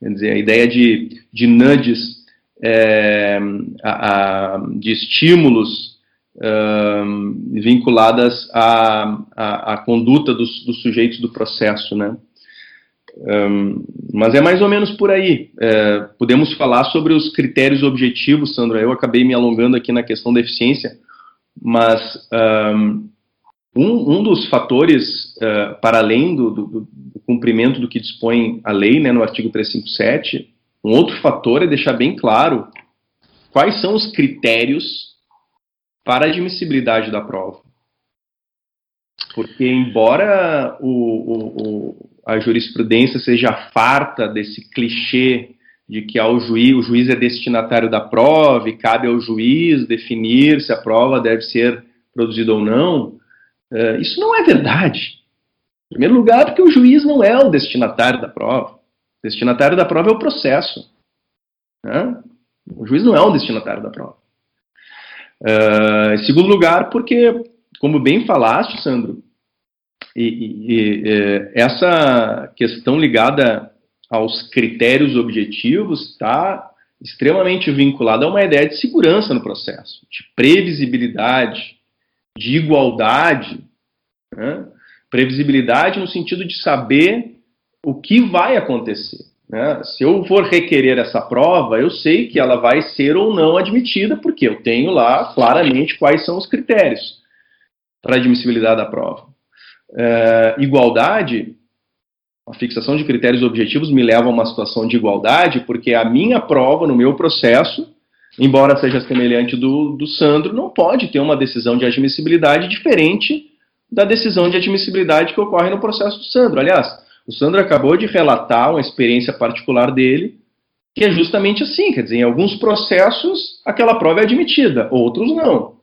Quer dizer, a ideia de, de nudges, é, a, a, de estímulos um, vinculadas à, à, conduta dos, dos, sujeitos do processo, né? Um, mas é mais ou menos por aí. É, podemos falar sobre os critérios objetivos, Sandra. Eu acabei me alongando aqui na questão da eficiência, mas um, um, um dos fatores, uh, para além do, do, do, cumprimento do que dispõe a lei, né, no artigo 357, um outro fator é deixar bem claro quais são os critérios para a admissibilidade da prova. Porque, embora o, o, o, a jurisprudência seja farta desse clichê de que ao juiz, o juiz é destinatário da prova e cabe ao juiz definir se a prova deve ser produzida ou não, Uh, isso não é verdade. Em primeiro lugar, porque o juiz não é o destinatário da prova. O destinatário da prova é o processo. Né? O juiz não é o destinatário da prova. Uh, em segundo lugar, porque, como bem falaste, Sandro, e, e, e, essa questão ligada aos critérios objetivos está extremamente vinculada a uma ideia de segurança no processo, de previsibilidade, de igualdade, né? previsibilidade no sentido de saber o que vai acontecer. Né? Se eu for requerer essa prova, eu sei que ela vai ser ou não admitida, porque eu tenho lá claramente quais são os critérios para admissibilidade da prova. É, igualdade A fixação de critérios objetivos me leva a uma situação de igualdade, porque a minha prova, no meu processo, embora seja semelhante do, do Sandro, não pode ter uma decisão de admissibilidade diferente da decisão de admissibilidade que ocorre no processo do Sandro. Aliás, o Sandro acabou de relatar uma experiência particular dele, que é justamente assim, quer dizer, em alguns processos aquela prova é admitida, outros não.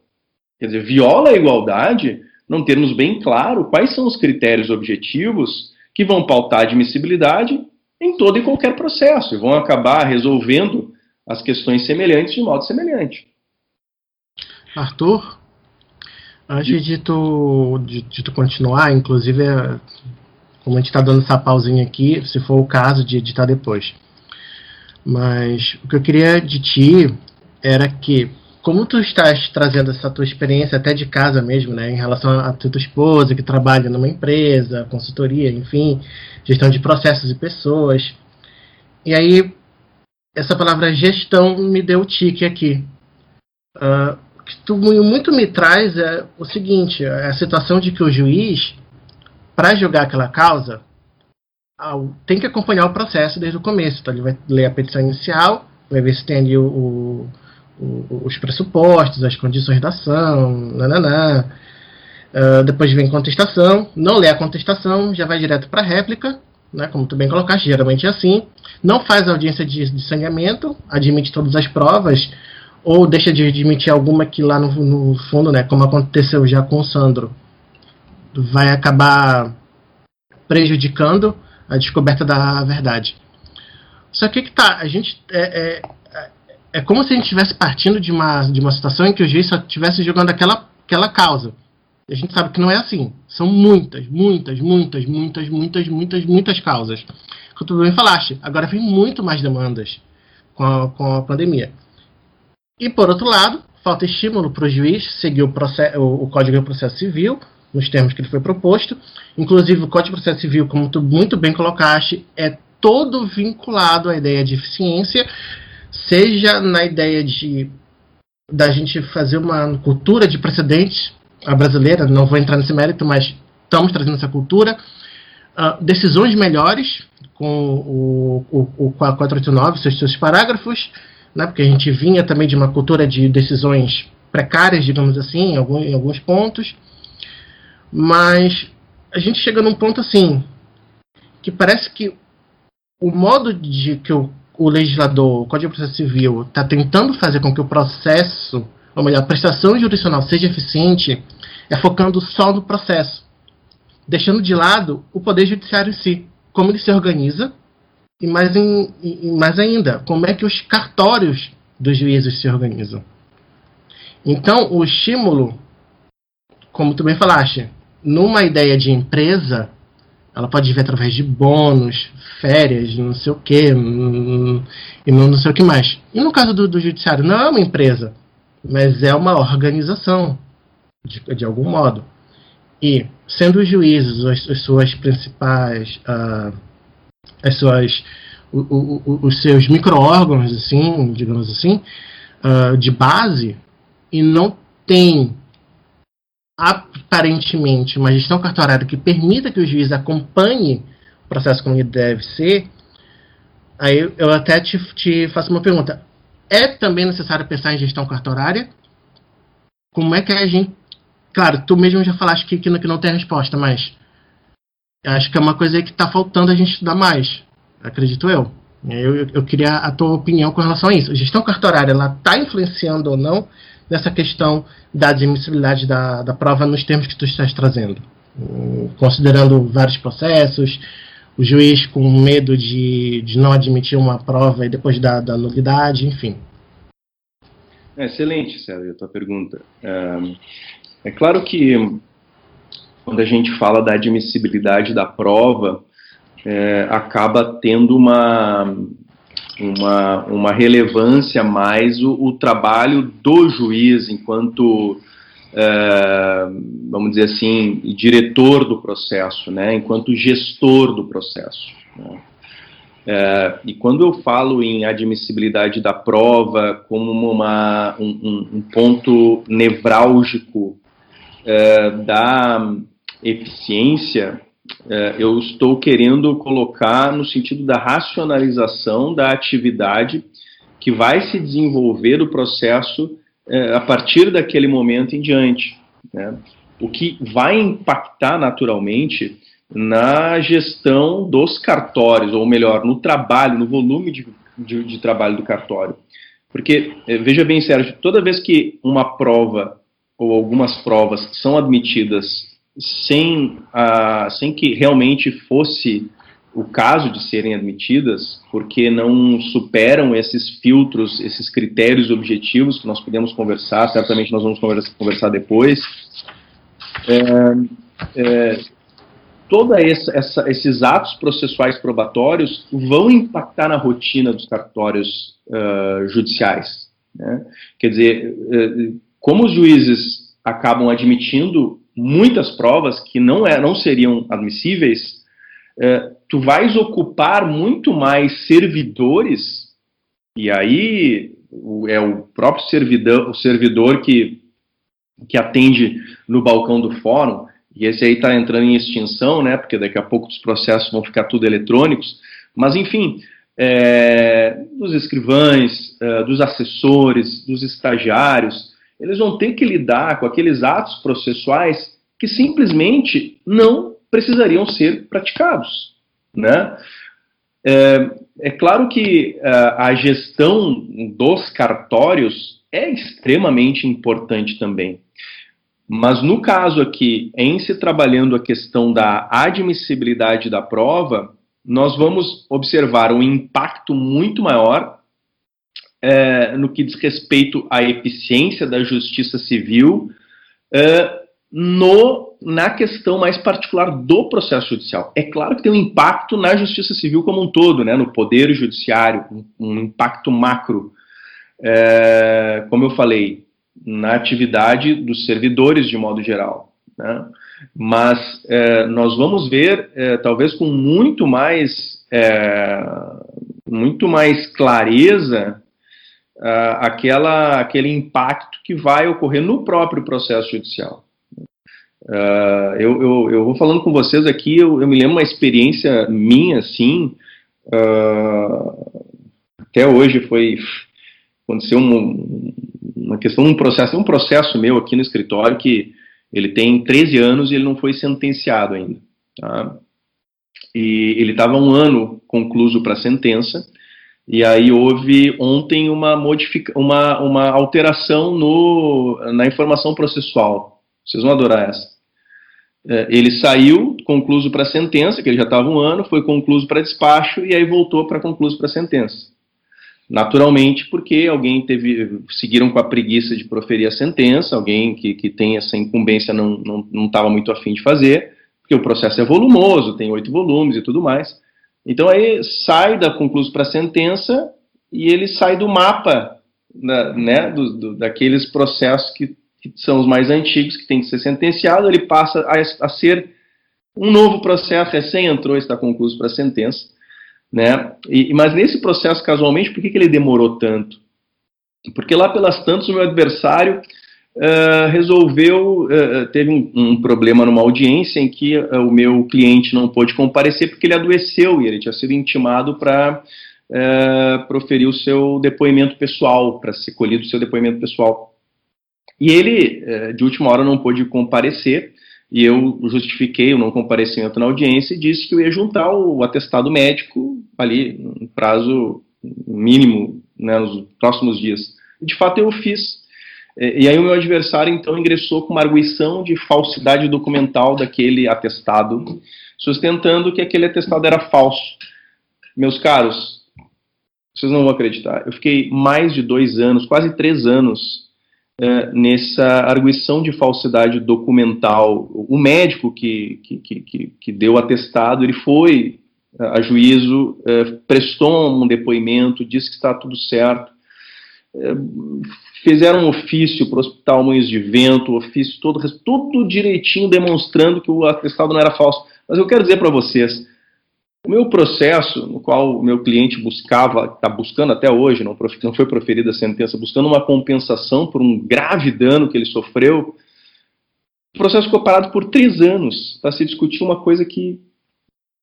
Quer dizer, viola a igualdade não termos bem claro quais são os critérios objetivos que vão pautar a admissibilidade em todo e qualquer processo e vão acabar resolvendo as questões semelhantes de modo semelhante. Arthur, antes de tu, de, de tu continuar, inclusive, como a gente está dando essa pausinha aqui, se for o caso de editar depois. Mas o que eu queria de ti era que, como tu estás trazendo essa tua experiência até de casa mesmo, né, em relação a tua esposa que trabalha numa empresa, consultoria, enfim, gestão de processos e pessoas. E aí, essa palavra gestão me deu tique aqui. Uh, o que tu muito me traz é o seguinte: é a situação de que o juiz, para julgar aquela causa, tem que acompanhar o processo desde o começo. Então, ele vai ler a petição inicial, vai ver se tem ali o, o, os pressupostos, as condições da ação, nananã. Uh, depois vem contestação, não lê a contestação, já vai direto para a réplica, né, como tu bem colocaste, geralmente é assim. Não faz audiência de, de saneamento, admite todas as provas, ou deixa de admitir alguma que lá no, no fundo, né, como aconteceu já com o Sandro, vai acabar prejudicando a descoberta da verdade. Só que que tá, a gente é, é, é como se a gente estivesse partindo de uma, de uma situação em que o juiz só estivesse jogando aquela, aquela causa. A gente sabe que não é assim. São muitas, muitas, muitas, muitas, muitas, muitas, muitas causas. Como tu bem falaste, agora vem muito mais demandas com a, com a pandemia. E por outro lado, falta estímulo para o juiz seguir o, processo, o, o Código de Processo Civil, nos termos que ele foi proposto. Inclusive, o Código de Processo Civil, como tu muito bem colocaste, é todo vinculado à ideia de eficiência, seja na ideia de da gente fazer uma cultura de precedentes brasileira, não vou entrar nesse mérito, mas estamos trazendo essa cultura. Uh, decisões melhores com o, o, o 489, seus, seus parágrafos, né, porque a gente vinha também de uma cultura de decisões precárias, digamos assim, em, algum, em alguns pontos. Mas a gente chega num ponto assim que parece que o modo de que o, o legislador, o Código de Processo Civil, está tentando fazer com que o processo, ou melhor, a prestação jurisdicional seja eficiente, é focando só no processo, deixando de lado o Poder Judiciário em si, como ele se organiza, e mais, em, e mais ainda, como é que os cartórios dos juízes se organizam. Então, o estímulo, como tu bem falaste, numa ideia de empresa, ela pode vir através de bônus, férias, não sei o que, e não, não sei o que mais. E no caso do, do judiciário, não é uma empresa, mas é uma organização, de, de algum modo. E, sendo os juízes as, as suas principais, uh, as suas, o, o, os seus micro-órgãos, assim, digamos assim, uh, de base, e não tem aparentemente uma gestão cartorária que permita que o juiz acompanhe o processo como ele deve ser, aí eu até te, te faço uma pergunta. É também necessário pensar em gestão cartorária? Como é que a gente. Claro, tu mesmo já falaste que, que, não tem resposta, mas acho que é uma coisa que está faltando a gente estudar mais, acredito eu. Eu, eu. queria a tua opinião com relação a isso. A gestão cartorária, ela está influenciando ou não nessa questão da admissibilidade da, da prova nos termos que tu estás trazendo. Considerando vários processos, o juiz com medo de, de não admitir uma prova e depois da, da nulidade, enfim. É excelente, Sérgio, a tua pergunta. É, claro que quando a gente fala da admissibilidade da prova, é, acaba tendo uma, uma, uma relevância mais o, o trabalho do juiz enquanto, é, vamos dizer assim, diretor do processo, né, enquanto gestor do processo. Né. É, e quando eu falo em admissibilidade da prova como uma, um, um ponto nevrálgico é, da eficiência, eu estou querendo colocar no sentido da racionalização da atividade que vai se desenvolver o processo é, a partir daquele momento em diante. Né? O que vai impactar naturalmente na gestão dos cartórios, ou melhor, no trabalho, no volume de, de, de trabalho do cartório. Porque, é, veja bem, Sérgio, toda vez que uma prova ou algumas provas são admitidas sem, a, sem que realmente fosse o caso de serem admitidas, porque não superam esses filtros, esses critérios objetivos que nós podemos conversar, certamente nós vamos conversa, conversar depois. É, é, todos esses atos processuais probatórios vão impactar na rotina dos cartórios uh, judiciais. Né? Quer dizer, como os juízes acabam admitindo muitas provas que não, é, não seriam admissíveis, uh, tu vais ocupar muito mais servidores, e aí é o próprio servidor, o servidor que, que atende no balcão do fórum, e esse aí está entrando em extinção, né? Porque daqui a pouco os processos vão ficar tudo eletrônicos. Mas, enfim, é, dos escrivães, é, dos assessores, dos estagiários, eles vão ter que lidar com aqueles atos processuais que simplesmente não precisariam ser praticados, né? É, é claro que é, a gestão dos cartórios é extremamente importante também. Mas no caso aqui, em se trabalhando a questão da admissibilidade da prova, nós vamos observar um impacto muito maior é, no que diz respeito à eficiência da justiça civil é, no, na questão mais particular do processo judicial. É claro que tem um impacto na justiça civil como um todo, né, no poder judiciário, um, impacto macro. É, como eu falei, na atividade dos servidores de modo geral. Né? Mas é, nós vamos ver, é, talvez com muito mais, é, muito mais clareza, é, aquela, aquele impacto que vai ocorrer no próprio processo judicial. É, eu, eu, eu, vou falando com vocês aqui, eu, eu me lembro uma experiência minha, assim, é, até hoje foi aconteceu um, uma questão, um processo, um processo meu aqui no escritório que ele tem 13 anos e ele não foi sentenciado ainda. Tá? E ele estava um ano concluso para a sentença, e aí houve ontem uma, modifica uma, uma alteração no, na informação processual. Vocês vão adorar essa. É, ele saiu concluso para sentença, que ele já estava um ano, foi concluso para despacho e aí voltou para concluso para sentença. Naturalmente, porque alguém teve, seguiram com a preguiça de proferir a sentença, alguém que, que tem essa incumbência não estava não, não muito afim de fazer, porque o processo é volumoso, tem oito volumes e tudo mais. Então aí sai da conclusão para sentença e ele sai do mapa né, do, do, daqueles processos que, que, são os mais antigos, que tem que ser sentenciado, ele passa a, a ser um novo processo, recém entrou, está concluído para sentença, né? E, mas nesse processo, casualmente, por que, que ele demorou tanto? Porque lá pelas tantas o meu adversário uh, resolveu, uh, teve um, um, problema numa audiência em que uh, o meu cliente não pôde comparecer porque ele adoeceu e ele tinha sido intimado para proferir o seu depoimento pessoal, para ser colhido o seu depoimento pessoal. E ele, de última hora, não pôde comparecer, e eu justifiquei o não comparecimento na audiência e disse que eu ia juntar o atestado médico ali, no prazo mínimo, né, nos próximos dias. De fato, eu fiz. E, aí o meu adversário, então, ingressou com uma arguição de falsidade documental daquele atestado, sustentando que aquele atestado era falso. Meus caros, vocês não vão acreditar, eu fiquei mais de dois anos, quase três anos, é, nessa arguição de falsidade documental. O médico que, que, que, que deu o atestado, ele foi é, a juízo, é, prestou um depoimento, disse que está tudo certo. É, fizeram um ofício para o Hospital Moinhos de Vento, ofício todo, tudo direitinho, demonstrando que o atestado não era falso. Mas eu quero dizer para vocês, o meu processo, no qual o meu cliente buscava, está buscando até hoje, não, foi proferida a sentença, buscando uma compensação por um grave dano que ele sofreu, O processo ficou parado por três anos para se discutir uma coisa que,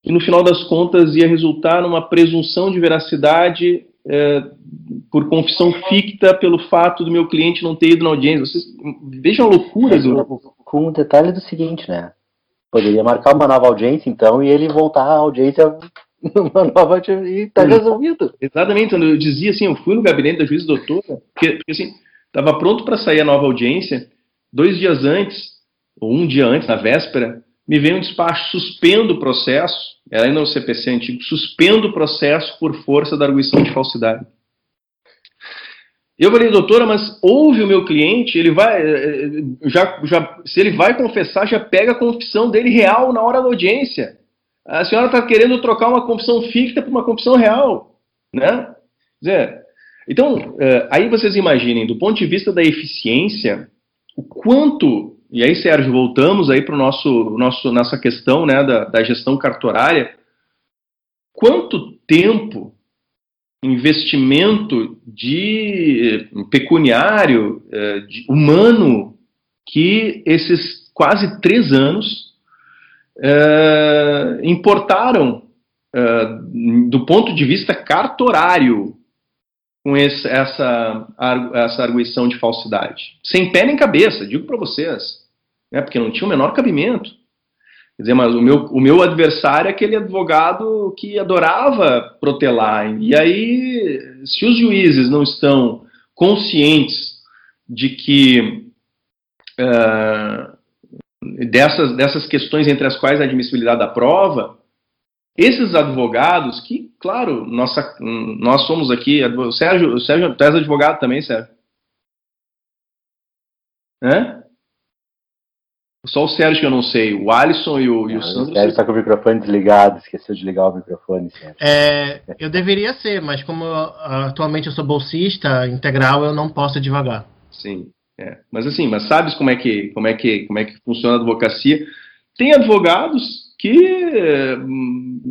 que, no final das contas, ia resultar numa presunção de veracidade é, por confissão ficta pelo fato do meu cliente não ter ido na audiência. Vocês vejam a loucura do. Com o detalhe do seguinte, né? Poderia marcar uma nova audiência, então, e ele voltar à audiência numa nova e tá resolvido. Exatamente, quando eu dizia assim, eu fui no gabinete da juíza doutora, porque, porque assim, estava pronto para sair a nova audiência, dois dias antes, ou um dia antes, na véspera, me veio um despacho, suspendo o processo, era ainda no CPC antigo, suspendo o processo por força da arguição de falsidade. Eu falei, doutora, mas ouve o meu cliente, ele vai, eh, eh, já, já, se ele vai confessar, já pega a confissão dele real na hora da audiência. A senhora está querendo trocar uma confissão ficta por uma confissão real, né? Dizer, então, eh, aí vocês imaginem, do ponto de vista da eficiência, o quanto, e aí, Sérgio, voltamos aí para o nosso, nosso, nossa questão né, da, da gestão cartorária, quanto tempo investimento de eh, pecuniário, eh, de, humano, que esses quase três anos é, importaram é, do ponto de vista cartorário com esse, essa, essa arguição de falsidade. Sem pé nem cabeça, digo para vocês, né, porque não tinha o menor cabimento. Quer dizer, mas o meu, o meu adversário é aquele advogado que adorava protelar. E aí, se os juízes não estão conscientes de que uh, dessas, dessas questões entre as quais a admissibilidade da prova, esses advogados, que, claro, nossa, nós somos aqui, Sérgio, Sérgio, tu és advogado também, Sérgio? Hã? Só o Sérgio que eu não sei. O Alisson e o, e o Sandro. O Sérgio está com o microfone desligado, esqueceu de ligar o microfone. É, eu deveria ser, mas como atualmente eu sou bolsista integral, eu não posso advogar. Sim. É. Mas assim, mas sabes como é que como é que como é que funciona a advocacia? Tem advogados que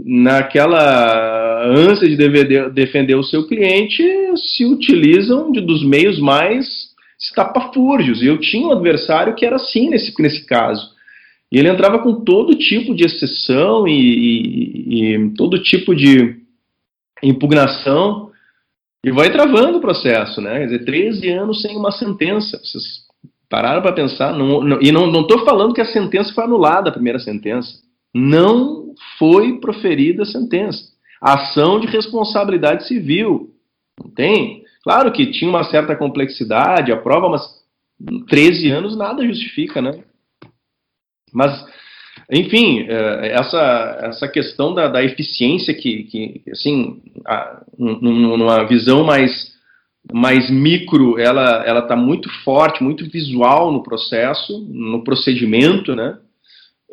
naquela ânsia de defender o seu cliente se utilizam de, dos meios mais estapafúrdios. E eu tinha um adversário que era assim nesse, nesse caso. E ele entrava com todo tipo de exceção e, e, e todo tipo de impugnação e vai travando o processo, né? Quer dizer, 13 anos sem uma sentença. Vocês pararam para pensar? Não, não, e não estou falando que a sentença foi anulada, a primeira sentença. Não foi proferida a sentença. Ação de responsabilidade civil. Não tem? Claro que tinha uma certa complexidade a prova, mas 13 anos nada justifica, né? Mas, enfim, é, essa, essa questão da, da eficiência que, que assim, a, numa visão mais, mais micro, ela ela está muito forte, muito visual no processo, no procedimento, né?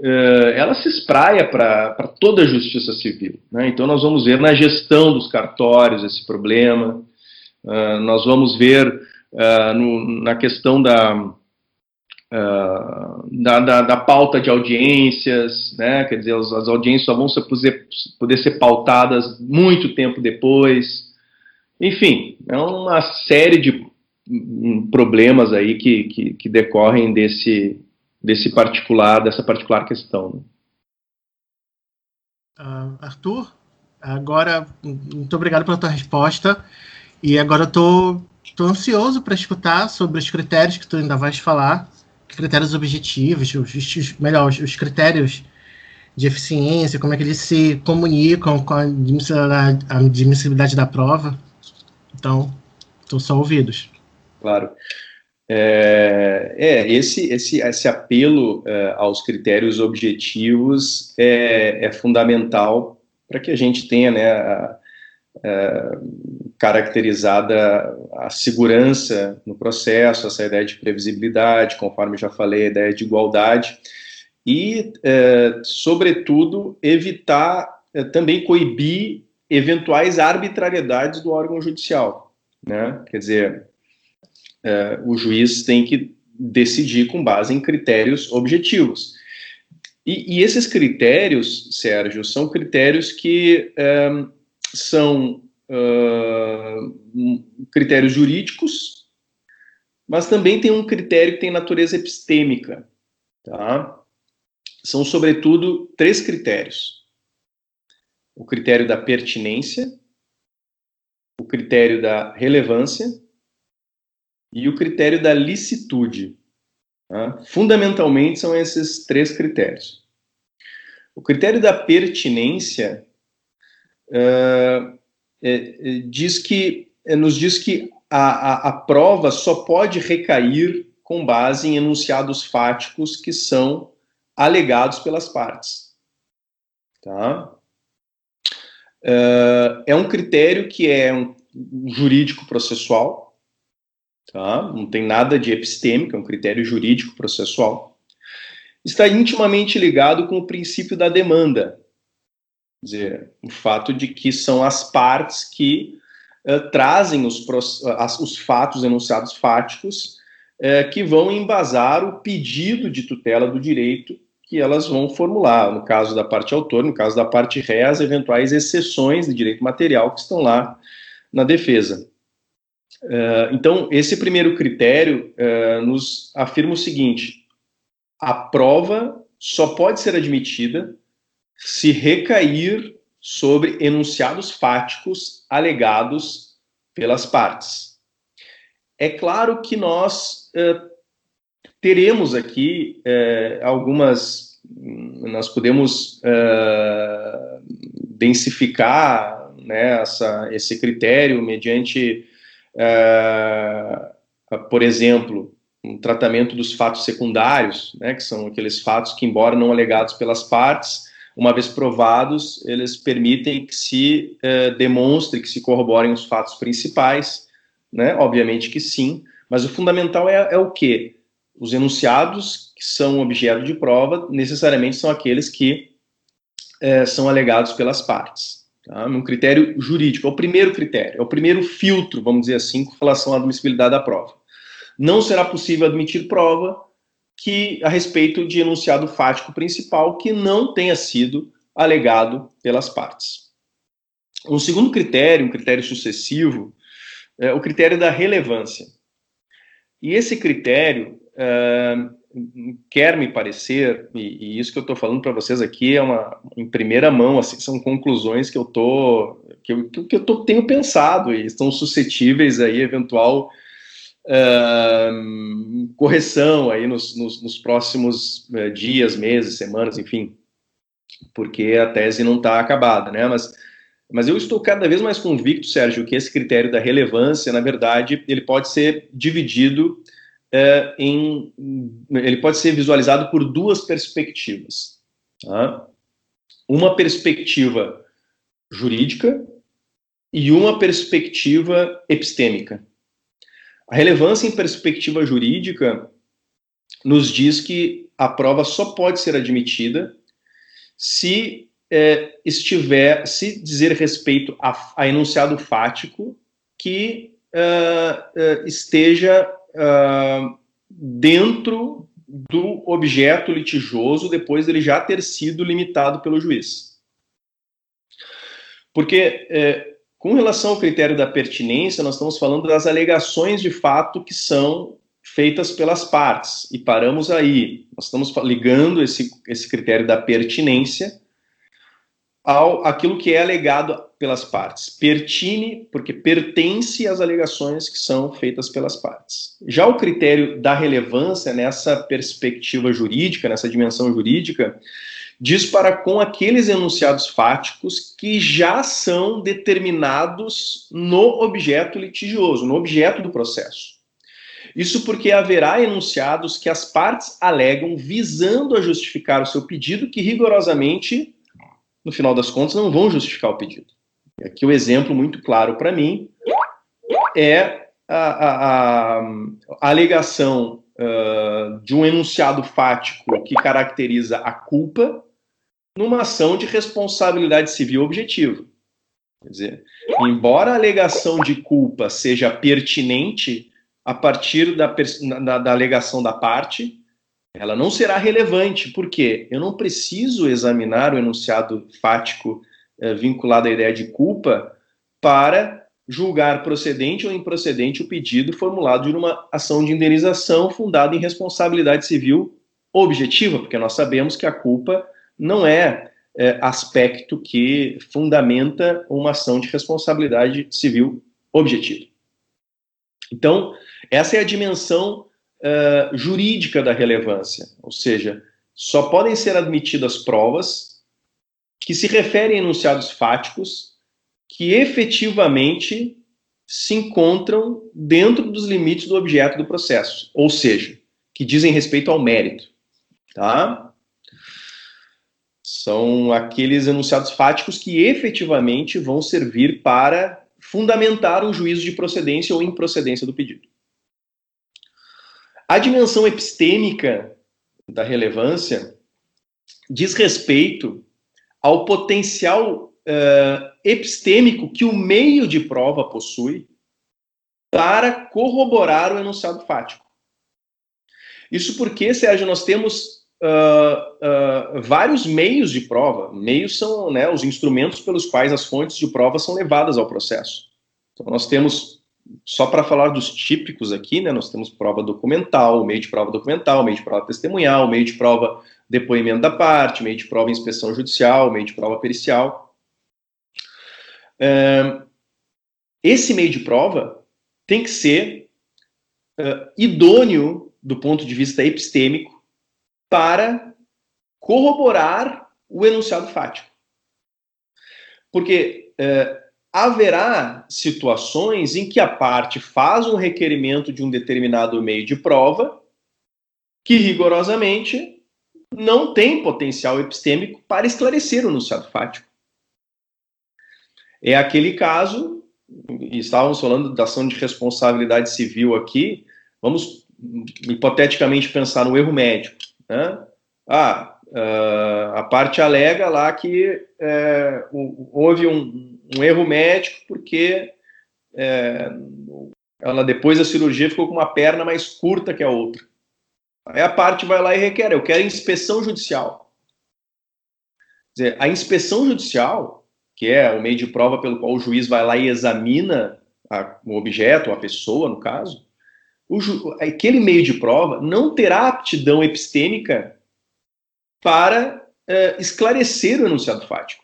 É, ela se espraia para toda a justiça civil. Né? Então, nós vamos ver na gestão dos cartórios esse problema, Uh, nós vamos ver uh, no, na questão da, uh, da, da, da, pauta de audiências, né? quer dizer, as, as audiências só vão ser, poder, poder ser pautadas muito tempo depois. Enfim, é uma série de hum, problemas aí que, que, que decorrem desse, desse particular, dessa particular questão. Né? Arthur, agora, muito obrigado pela tua resposta. E agora eu tô, tô ansioso para escutar sobre os critérios que tu ainda vais falar, critérios objetivos, os, os, melhor, os, os critérios de eficiência, como é que eles se comunicam com a admissibilidade, a admissibilidade da prova. Então, estou só ouvidos. Claro. É, é, esse, esse, esse apelo é, aos critérios objetivos é, é fundamental para que a gente tenha né, a, é, caracterizada a segurança no processo, essa ideia de previsibilidade, conforme já falei, a ideia de igualdade, e, é, sobretudo, evitar é, também coibir eventuais arbitrariedades do órgão judicial. Né? Quer dizer, é, o juiz tem que decidir com base em critérios objetivos. E, e esses critérios, Sérgio, são critérios que são critérios jurídicos, mas também tem um critério que tem natureza epistêmica. Tá? São, sobretudo, três critérios: o critério da pertinência, o critério da relevância e o critério da licitude. Tá? Fundamentalmente, são esses três critérios. O critério da pertinência uh, é, diz que, nos diz que a, a, a prova só pode recair com base em enunciados fáticos que são alegados pelas partes. Tá? É um critério que é um jurídico processual, tá? não tem nada de epistêmico, é um critério jurídico processual. Está intimamente ligado com o princípio da demanda, dizer, o fato de que são as partes que uh, trazem os, os fatos enunciados fáticos uh, que vão embasar o pedido de tutela do direito que elas vão formular, no caso da parte autor, no caso da parte ré, as eventuais exceções de direito material que estão lá na defesa. Uh, então, esse primeiro critério nos afirma o seguinte: a prova só pode ser admitida se recair sobre enunciados fáticos alegados pelas partes. É claro que nós uh, teremos aqui é, algumas, nós podemos é, densificar né, essa, esse critério mediante, por exemplo, um tratamento dos fatos secundários, né, que são aqueles fatos que, embora não alegados pelas partes, uma vez provados, eles permitem que se é, demonstre, que se corroborem os fatos principais, né, obviamente que sim, mas o fundamental é, é o quê? os enunciados que são objeto de prova necessariamente são aqueles que é, são alegados pelas partes. Tá? Um critério jurídico, é o primeiro critério, é o primeiro filtro, vamos dizer assim, com relação à admissibilidade da prova. Não será possível admitir prova que a respeito de enunciado fático principal que não tenha sido alegado pelas partes. Um segundo critério, um critério sucessivo, é o critério da relevância. E esse critério quer me parecer, e, e, isso que eu estou falando para vocês aqui é uma em primeira mão, assim, são conclusões que eu tô que eu, que eu tô, tenho pensado e estão suscetíveis aí eventual correção aí nos, nos, nos próximos uh, dias, meses, semanas, enfim, porque a tese não está acabada, né? Mas mas eu estou cada vez mais convicto, Sérgio, que esse critério da relevância, na verdade, ele pode ser dividido é, em, ele pode ser visualizado por duas perspectivas. Tá? Uma perspectiva jurídica e uma perspectiva epistêmica. A relevância em perspectiva jurídica nos diz que a prova só pode ser admitida se é, estiver, se dizer respeito a, a enunciado fático que uh, uh, esteja uh, dentro do objeto litigioso depois dele já ter sido limitado pelo juiz. Porque, com relação ao critério da pertinência, nós estamos falando das alegações de fato que são feitas pelas partes, e paramos aí. Nós estamos ligando esse, esse critério da pertinência ao aquilo que é alegado pelas partes. Pertine, porque pertence às alegações que são feitas pelas partes. Já o critério da relevância, nessa perspectiva jurídica, nessa dimensão jurídica, diz para com aqueles enunciados fáticos que já são determinados no objeto litigioso, no objeto do processo. Isso porque haverá enunciados que as partes alegam visando a justificar o seu pedido, que rigorosamente no final das contas, não vão justificar o pedido. Aqui o exemplo muito claro para mim é a, a, a, a alegação uh, de um enunciado fático que caracteriza a culpa numa ação de responsabilidade civil objetiva. Quer dizer, embora a alegação de culpa seja pertinente a partir da, da, da alegação da parte, ela não será relevante, porque eu não preciso examinar o enunciado fático eh, vinculado à ideia de culpa para julgar procedente ou improcedente o pedido formulado de uma ação de indenização fundada em responsabilidade civil objetiva, porque nós sabemos que a culpa não é, é aspecto que fundamenta uma ação de responsabilidade civil objetiva. Então, essa é a dimensão uh, jurídica da relevância, ou seja, só podem ser admitidas provas que se referem a enunciados fáticos que efetivamente se encontram dentro dos limites do objeto do processo, ou seja, que dizem respeito ao mérito, tá? São aqueles enunciados fáticos que efetivamente vão servir para fundamentar um juízo de procedência ou improcedência do pedido. A dimensão epistêmica da relevância diz respeito ao potencial uh, epistêmico que o meio de prova possui para corroborar o enunciado fático. Isso porque, Sérgio, nós temos uh, uh, vários meios de prova. Meios são né, os instrumentos pelos quais as fontes de prova são levadas ao processo. Então, nós temos só para falar dos típicos aqui, né, nós temos prova documental, meio de prova documental, meio de prova testemunhal, meio de prova depoimento da parte, meio de prova inspeção judicial, meio de prova pericial. É, esse meio de prova tem que ser uh, idôneo do ponto de vista epistêmico para corroborar o enunciado fático. Porque uh, haverá situações em que a parte faz um requerimento de um determinado meio de prova que rigorosamente não tem potencial epistêmico para esclarecer o enunciado fático. É aquele caso, estávamos falando da ação de responsabilidade civil aqui, vamos hipoteticamente pensar no erro médico. Né? Ah, a parte alega lá que é, houve um, um erro médico porque é, ela depois da cirurgia ficou com uma perna mais curta que a outra. Aí a parte vai lá e requer, eu quero inspeção judicial. Quer dizer, a inspeção judicial, que é o meio de prova pelo qual o juiz vai lá e examina a, o objeto, a pessoa, no caso, aquele meio de prova não terá aptidão epistêmica para é, esclarecer o enunciado fático.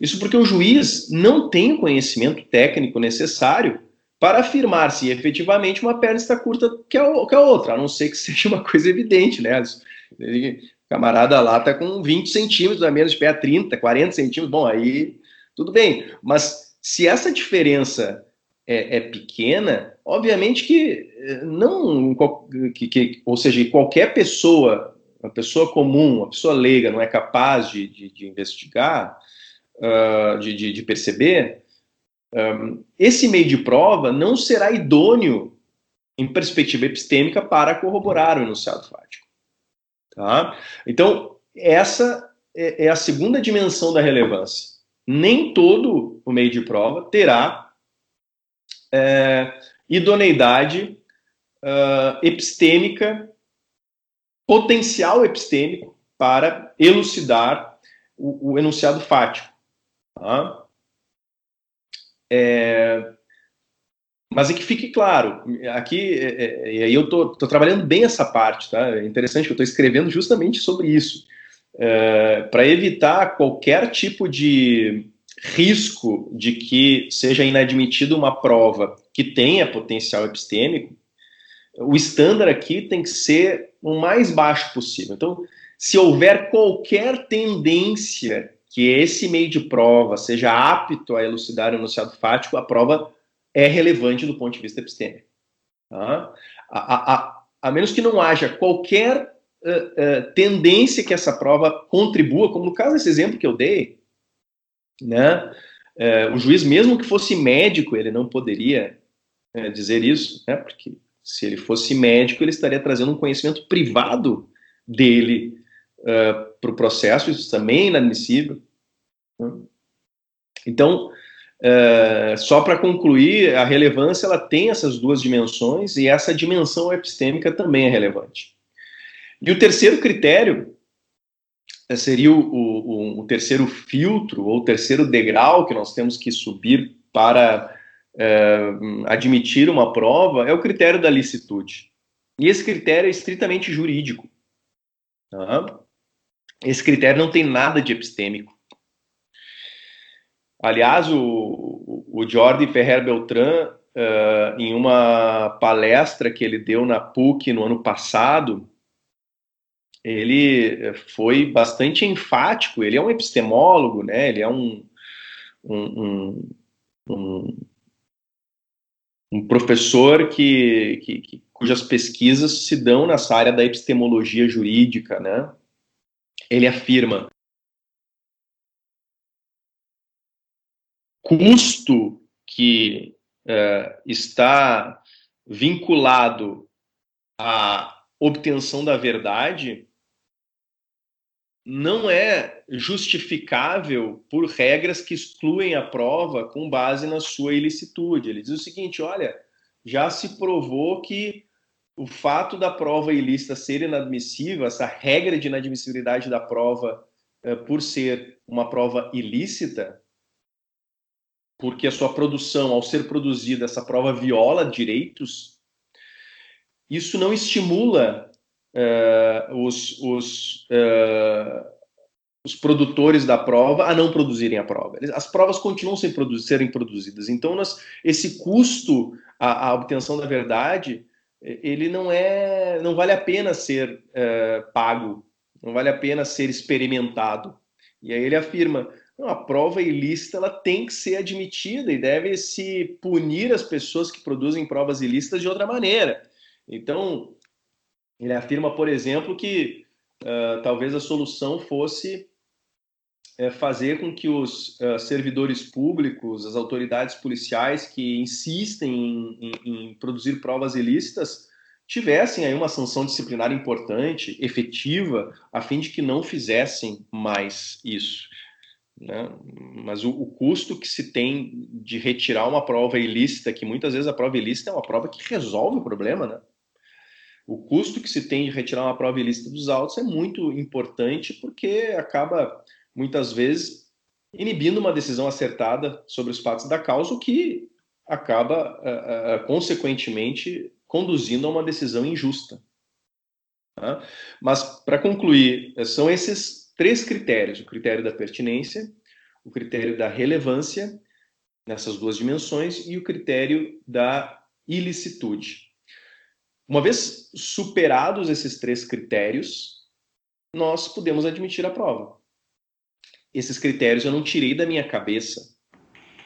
Isso porque o juiz não tem o conhecimento técnico necessário para afirmar se efetivamente uma perna está curta que a, outra, a não ser que seja uma coisa evidente, né? O camarada lá está com 20 centímetros a menos de pé, 30, 40 centímetros, bom, aí tudo bem. Mas se essa diferença é, é pequena, obviamente que eh, não, que, que, ou seja, qualquer pessoa, uma pessoa comum, uma pessoa leiga, não é capaz de, de, de investigar, uh, de, de, de, perceber, um, esse meio de prova não será idôneo em perspectiva epistêmica para corroborar o enunciado fático. Tá? Então, essa é, é a segunda dimensão da relevância. Nem todo o meio de prova terá é, idoneidade uh, epistêmica, potencial epistêmico para elucidar o, o enunciado fático. Tá? É, mas é que fique claro, aqui, é, é, e aí eu estou trabalhando bem essa parte, tá? É interessante que eu estou escrevendo justamente sobre isso, é, para evitar qualquer tipo de risco de que seja inadmitida uma prova que tenha potencial epistêmico, o estándar aqui tem que ser o mais baixo possível. Então, se houver qualquer tendência que esse meio de prova seja apto a elucidar o enunciado fático, a prova é relevante do ponto de vista epistêmico. Tá? A, a, a, menos que não haja qualquer uh, uh, tendência que essa prova contribua, como no caso desse exemplo que eu dei, né? Uh, o juiz, mesmo que fosse médico, ele não poderia dizer isso, né? porque se ele fosse médico, ele estaria trazendo um conhecimento privado dele uh, para o processo, isso também é inadmissível. Né? Então, uh, só para concluir, a relevância ela tem essas duas dimensões e essa dimensão epistêmica também é relevante. E o terceiro critério seria o, o, o, terceiro filtro ou o terceiro degrau que nós temos que subir para admitir uma prova é o critério da licitude. E esse critério é estritamente jurídico. Tá? Esse critério não tem nada de epistêmico. Aliás, o, o Jordi Ferrer Beltran, uh, em uma palestra que ele deu na PUC no ano passado, ele foi bastante enfático. Ele é um epistemólogo, né? Ele é um, um, um, um professor que, que, que, cujas pesquisas se dão nessa área da epistemologia jurídica, né? Ele afirma custo que é, está vinculado à obtenção da verdade não é justificável por regras que excluem a prova com base na sua ilicitude. Ele diz o seguinte: olha, já se provou que o fato da prova ilícita ser inadmissível, essa regra de inadmissibilidade da prova eh, por ser uma prova ilícita, porque a sua produção, ao ser produzida, essa prova viola direitos, isso não estimula uh, os, os, uh, os produtores da prova a não produzirem a prova. As provas continuam sem serem produzidas. Então, nós, esse custo à, à, obtenção da verdade, ele não é, não vale a pena ser uh, pago, não vale a pena ser experimentado. E aí ele afirma, a prova ilícita ela tem que ser admitida e deve se punir as pessoas que produzem provas ilícitas de outra maneira. Então, ele afirma, por exemplo, que uh, talvez a solução fosse uh, fazer com que os uh, servidores públicos, as autoridades policiais que insistem em, em, em, produzir provas ilícitas, tivessem aí uma sanção disciplinar importante, efetiva, a fim de que não fizessem mais isso. Né? Mas o, o, custo que se tem de retirar uma prova ilícita, que muitas vezes a prova ilícita é uma prova que resolve o problema, né? O custo que se tem de retirar uma prova ilícita dos autos é muito importante porque acaba, muitas vezes, inibindo uma decisão acertada sobre os fatos da causa, o que acaba, uh, uh, consequentemente, conduzindo a uma decisão injusta. Tá? Mas, para concluir, são esses três critérios: o critério da pertinência, o critério da relevância, nessas duas dimensões, e o critério da ilicitude. Uma vez superados esses três critérios, nós podemos admitir a prova. Esses critérios eu não tirei da minha cabeça.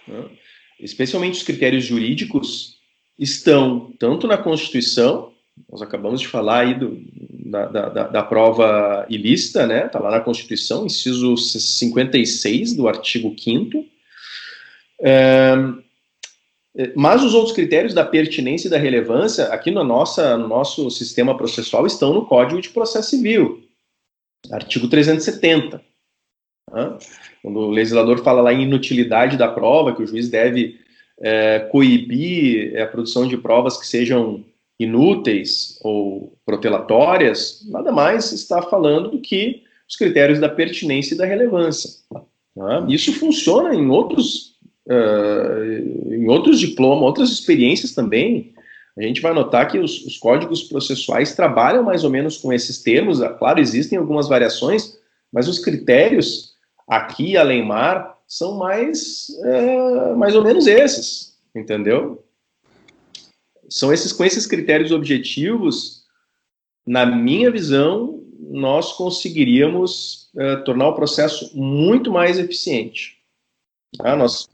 Né? Especialmente os critérios jurídicos estão tanto na Constituição, nós acabamos de falar aí do, da, da, da, prova ilícita, né? Está lá na Constituição, inciso 56 do artigo 5 é, mas os outros critérios da pertinência e da relevância, aqui no, nossa, no nosso sistema processual, estão no Código de Processo Civil, artigo 370. Tá? Quando o legislador fala lá em inutilidade da prova, que o juiz deve é, coibir a produção de provas que sejam inúteis ou protelatórias, nada mais está falando do que os critérios da pertinência e da relevância. Tá? Isso funciona em outros uh, em outros diplomas, outras experiências também, a gente vai notar que os, os, códigos processuais trabalham mais ou menos com esses termos. Ah, claro, existem algumas variações, mas os critérios aqui, além mar, são mais, uh, mais ou menos esses, entendeu? São esses com esses critérios objetivos, na minha visão, nós conseguiríamos uh, tornar o processo muito mais eficiente. Tá? Nós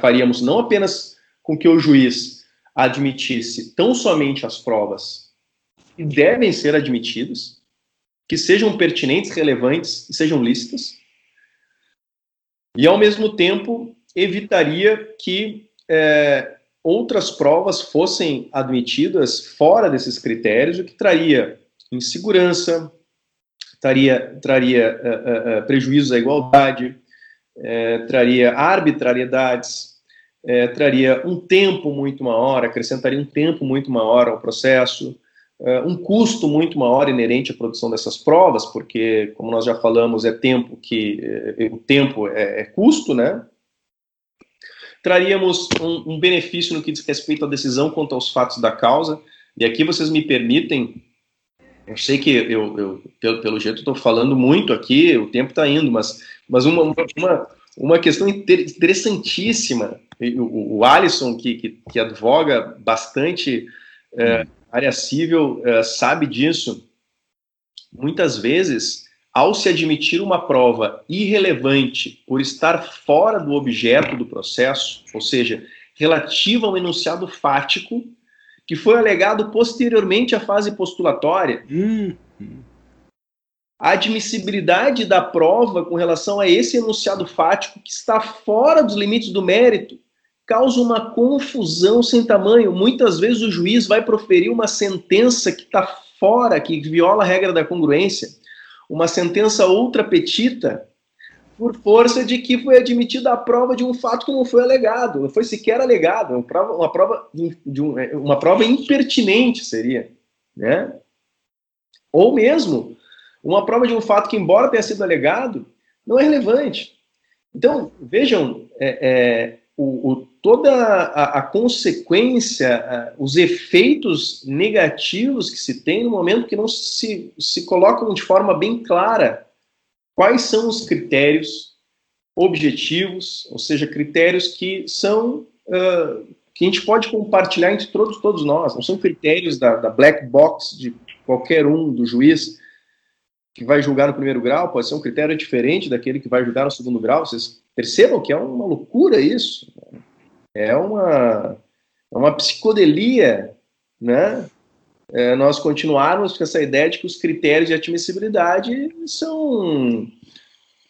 faríamos não apenas com que o juiz admitisse tão somente as provas que devem ser admitidas, que sejam pertinentes, relevantes e sejam lícitas, e ao mesmo tempo evitaria que é, outras provas fossem admitidas fora desses critérios, o que traria insegurança, traria, traria uh, uh, prejuízos à igualdade, é, traria arbitrariedades, é, traria um tempo muito maior, acrescentaria um tempo muito maior ao processo, é, um custo muito maior inerente à produção dessas provas, porque, como nós já falamos, é tempo que é, o tempo é, é, custo, né? Traríamos um, um benefício no que diz respeito à decisão quanto aos fatos da causa, e aqui vocês me permitem Eu sei que eu, eu pelo, pelo jeito estou falando muito aqui, o tempo está indo, mas, mas uma, uma, uma questão interessantíssima, o, o Alisson, que, que, que advoga bastante é, área civil, é, sabe disso. Muitas vezes, ao se admitir uma prova irrelevante por estar fora do objeto do processo, ou seja, relativa ao enunciado fático, que foi alegado posteriormente à fase postulatória. Hum. A admissibilidade da prova com relação a esse enunciado fático que está fora dos limites do mérito causa uma confusão sem tamanho. Muitas vezes o juiz vai proferir uma sentença que está fora, que viola a regra da congruência, uma sentença ultra petita, por força de que foi admitida a prova de um fato que não foi alegado, não foi sequer alegado, uma prova, uma prova, de um, é, uma prova impertinente seria, né? Ou mesmo uma prova de um fato que, embora tenha sido alegado, não é relevante. Então, vejam, é, é, o, o, toda a, a consequência, a, os efeitos negativos que se tem no momento que não se, se colocam de forma bem clara quais são os critérios objetivos, ou seja, critérios que são uh, que a gente pode compartilhar entre todos, todos nós, não são critérios da, da black box de qualquer um do juiz que vai julgar no primeiro grau, pode ser um critério diferente daquele que vai julgar no segundo grau. Vocês percebam que é uma loucura isso. É uma, é uma psicodelia, né? é, nós continuarmos com essa ideia de que os critérios de admissibilidade são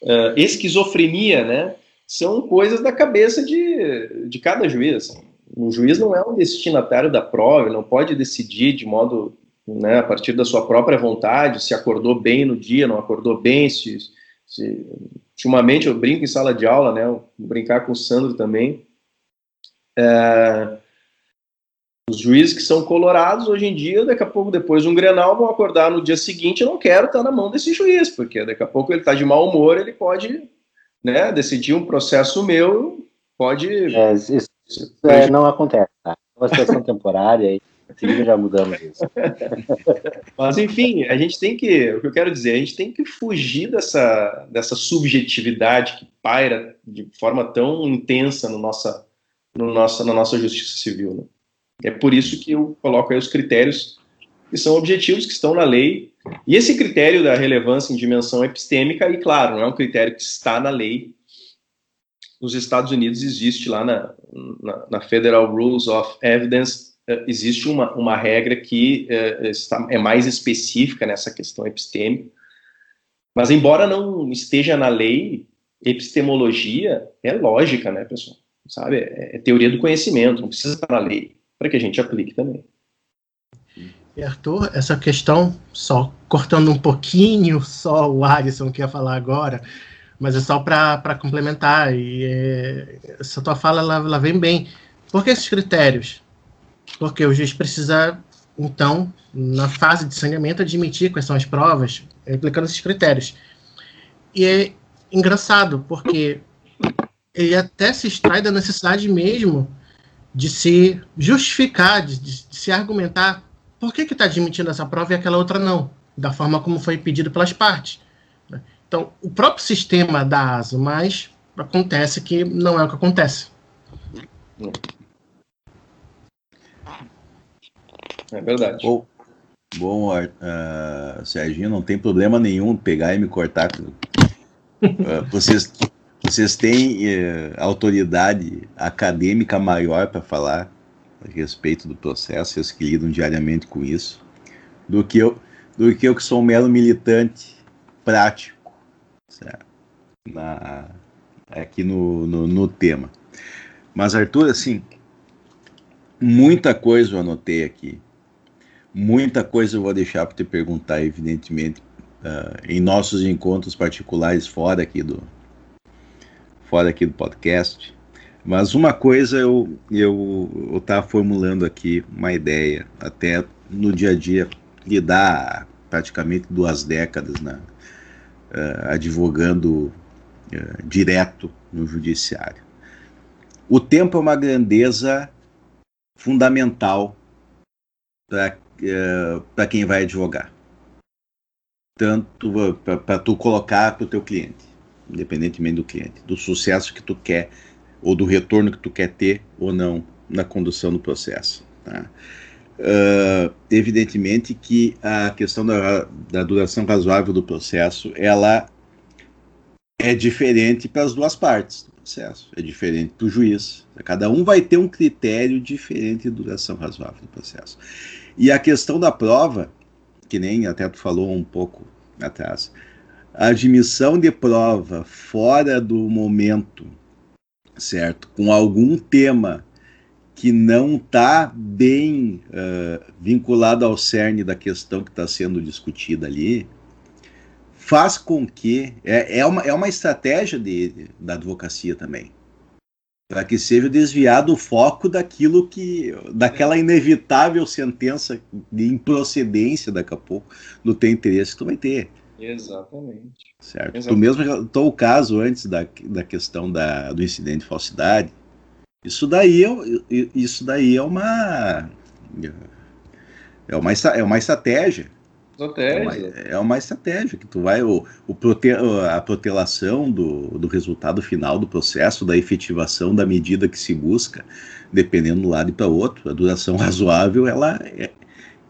uh, esquizofrenia, né? São coisas da cabeça de, de cada juiz. O juiz não é um destinatário da prova, não pode decidir de modo, né, a partir da sua própria vontade, se acordou bem no dia, não acordou bem, se, se ultimamente eu brinco em sala de aula, né, vou brincar com o Sandro também, é, os juízes que são colorados, hoje em dia, daqui a pouco, depois de um Grenal, vão acordar no dia seguinte, eu não quero estar na mão desse juiz, porque daqui a pouco ele está de mau humor, ele pode né, decidir um processo meu, pode... É, isso, é, não acontece, tá? É uma situação temporária e assim já mudamos isso. Mas, enfim, a gente tem que, o que eu quero dizer, a gente tem que fugir dessa, dessa subjetividade que paira de forma tão intensa no nossa, no nossa, na nossa justiça civil, né? É por isso que eu coloco aí os critérios que são objetivos, que estão na lei. E esse critério da relevância em dimensão epistêmica, e claro, não é um critério que está na lei. Nos Estados Unidos existe lá na, na, na Federal Rules of Evidence, existe uma, uma regra que uh, está, é mais específica nessa questão epistêmica. Mas embora não esteja na lei, epistemologia é lógica, né, pessoal? Sabe? É, é teoria do conhecimento, não precisa estar na lei para que a gente aplique também. E Arthur, essa questão, só cortando um pouquinho só o Alisson que ia falar agora, mas é só para complementar, e é, essa tua fala ela, ela vem bem. Por que esses critérios? Porque o juiz precisa, então, na fase de saneamento, admitir quais são as provas, aplicando esses critérios. E é engraçado, porque ele até se extrai da necessidade mesmo de se justificar, de, de, de se argumentar por que está admitindo essa prova e aquela outra não, da forma como foi pedido pelas partes. Né? Então, o próprio sistema dá asa, mas acontece que não é o que acontece. É verdade. Bom, bom uh, Serginho, não tem problema nenhum pegar e me cortar. Uh, vocês vocês têm eh, autoridade acadêmica maior para falar a respeito do processo, vocês que lidam diariamente com isso, do que eu, do que eu que sou um mero militante prático, certo? Na, aqui no, no, no tema. Mas, Arthur, assim, muita coisa eu anotei aqui. Muita coisa eu vou deixar para te perguntar, evidentemente, uh, em nossos encontros particulares fora aqui do, fora aqui do podcast. Mas uma coisa eu eu estava formulando aqui uma ideia, até no dia a dia, lidar praticamente duas décadas né, uh, advogando uh, direto no judiciário. O tempo é uma grandeza fundamental para uh, quem vai advogar. tanto para tu colocar para o teu cliente, independentemente do cliente, do sucesso que tu quer ou do retorno que tu quer ter ou não na condução do processo. Tá? Uh, evidentemente que a questão da, da duração razoável do processo ela é diferente para as duas partes do processo, é diferente para o juiz. Cada um vai ter um critério diferente de duração razoável do processo. E a questão da prova, que nem até tu falou um pouco atrás, a admissão de prova fora do momento, certo? Com algum tema que não está bem uh, vinculado ao cerne da questão que está sendo discutida ali, faz com que é, é, uma, é uma estratégia de, da advocacia também para que seja desviado o foco daquilo que daquela inevitável sentença de improcedência daqui a pouco no teu interesse que tu vai ter. Exatamente. Certo? Exatamente. tu mesmo relatou o caso antes da, da questão da, do incidente de falsidade. Isso daí é, isso daí é uma é uma é uma estratégia Estratégia. É uma, é uma estratégia que tu vai o, o prote, a protelação do, do resultado final do processo, da efetivação da medida que se busca, dependendo do lado e para outro, a duração razoável ela é,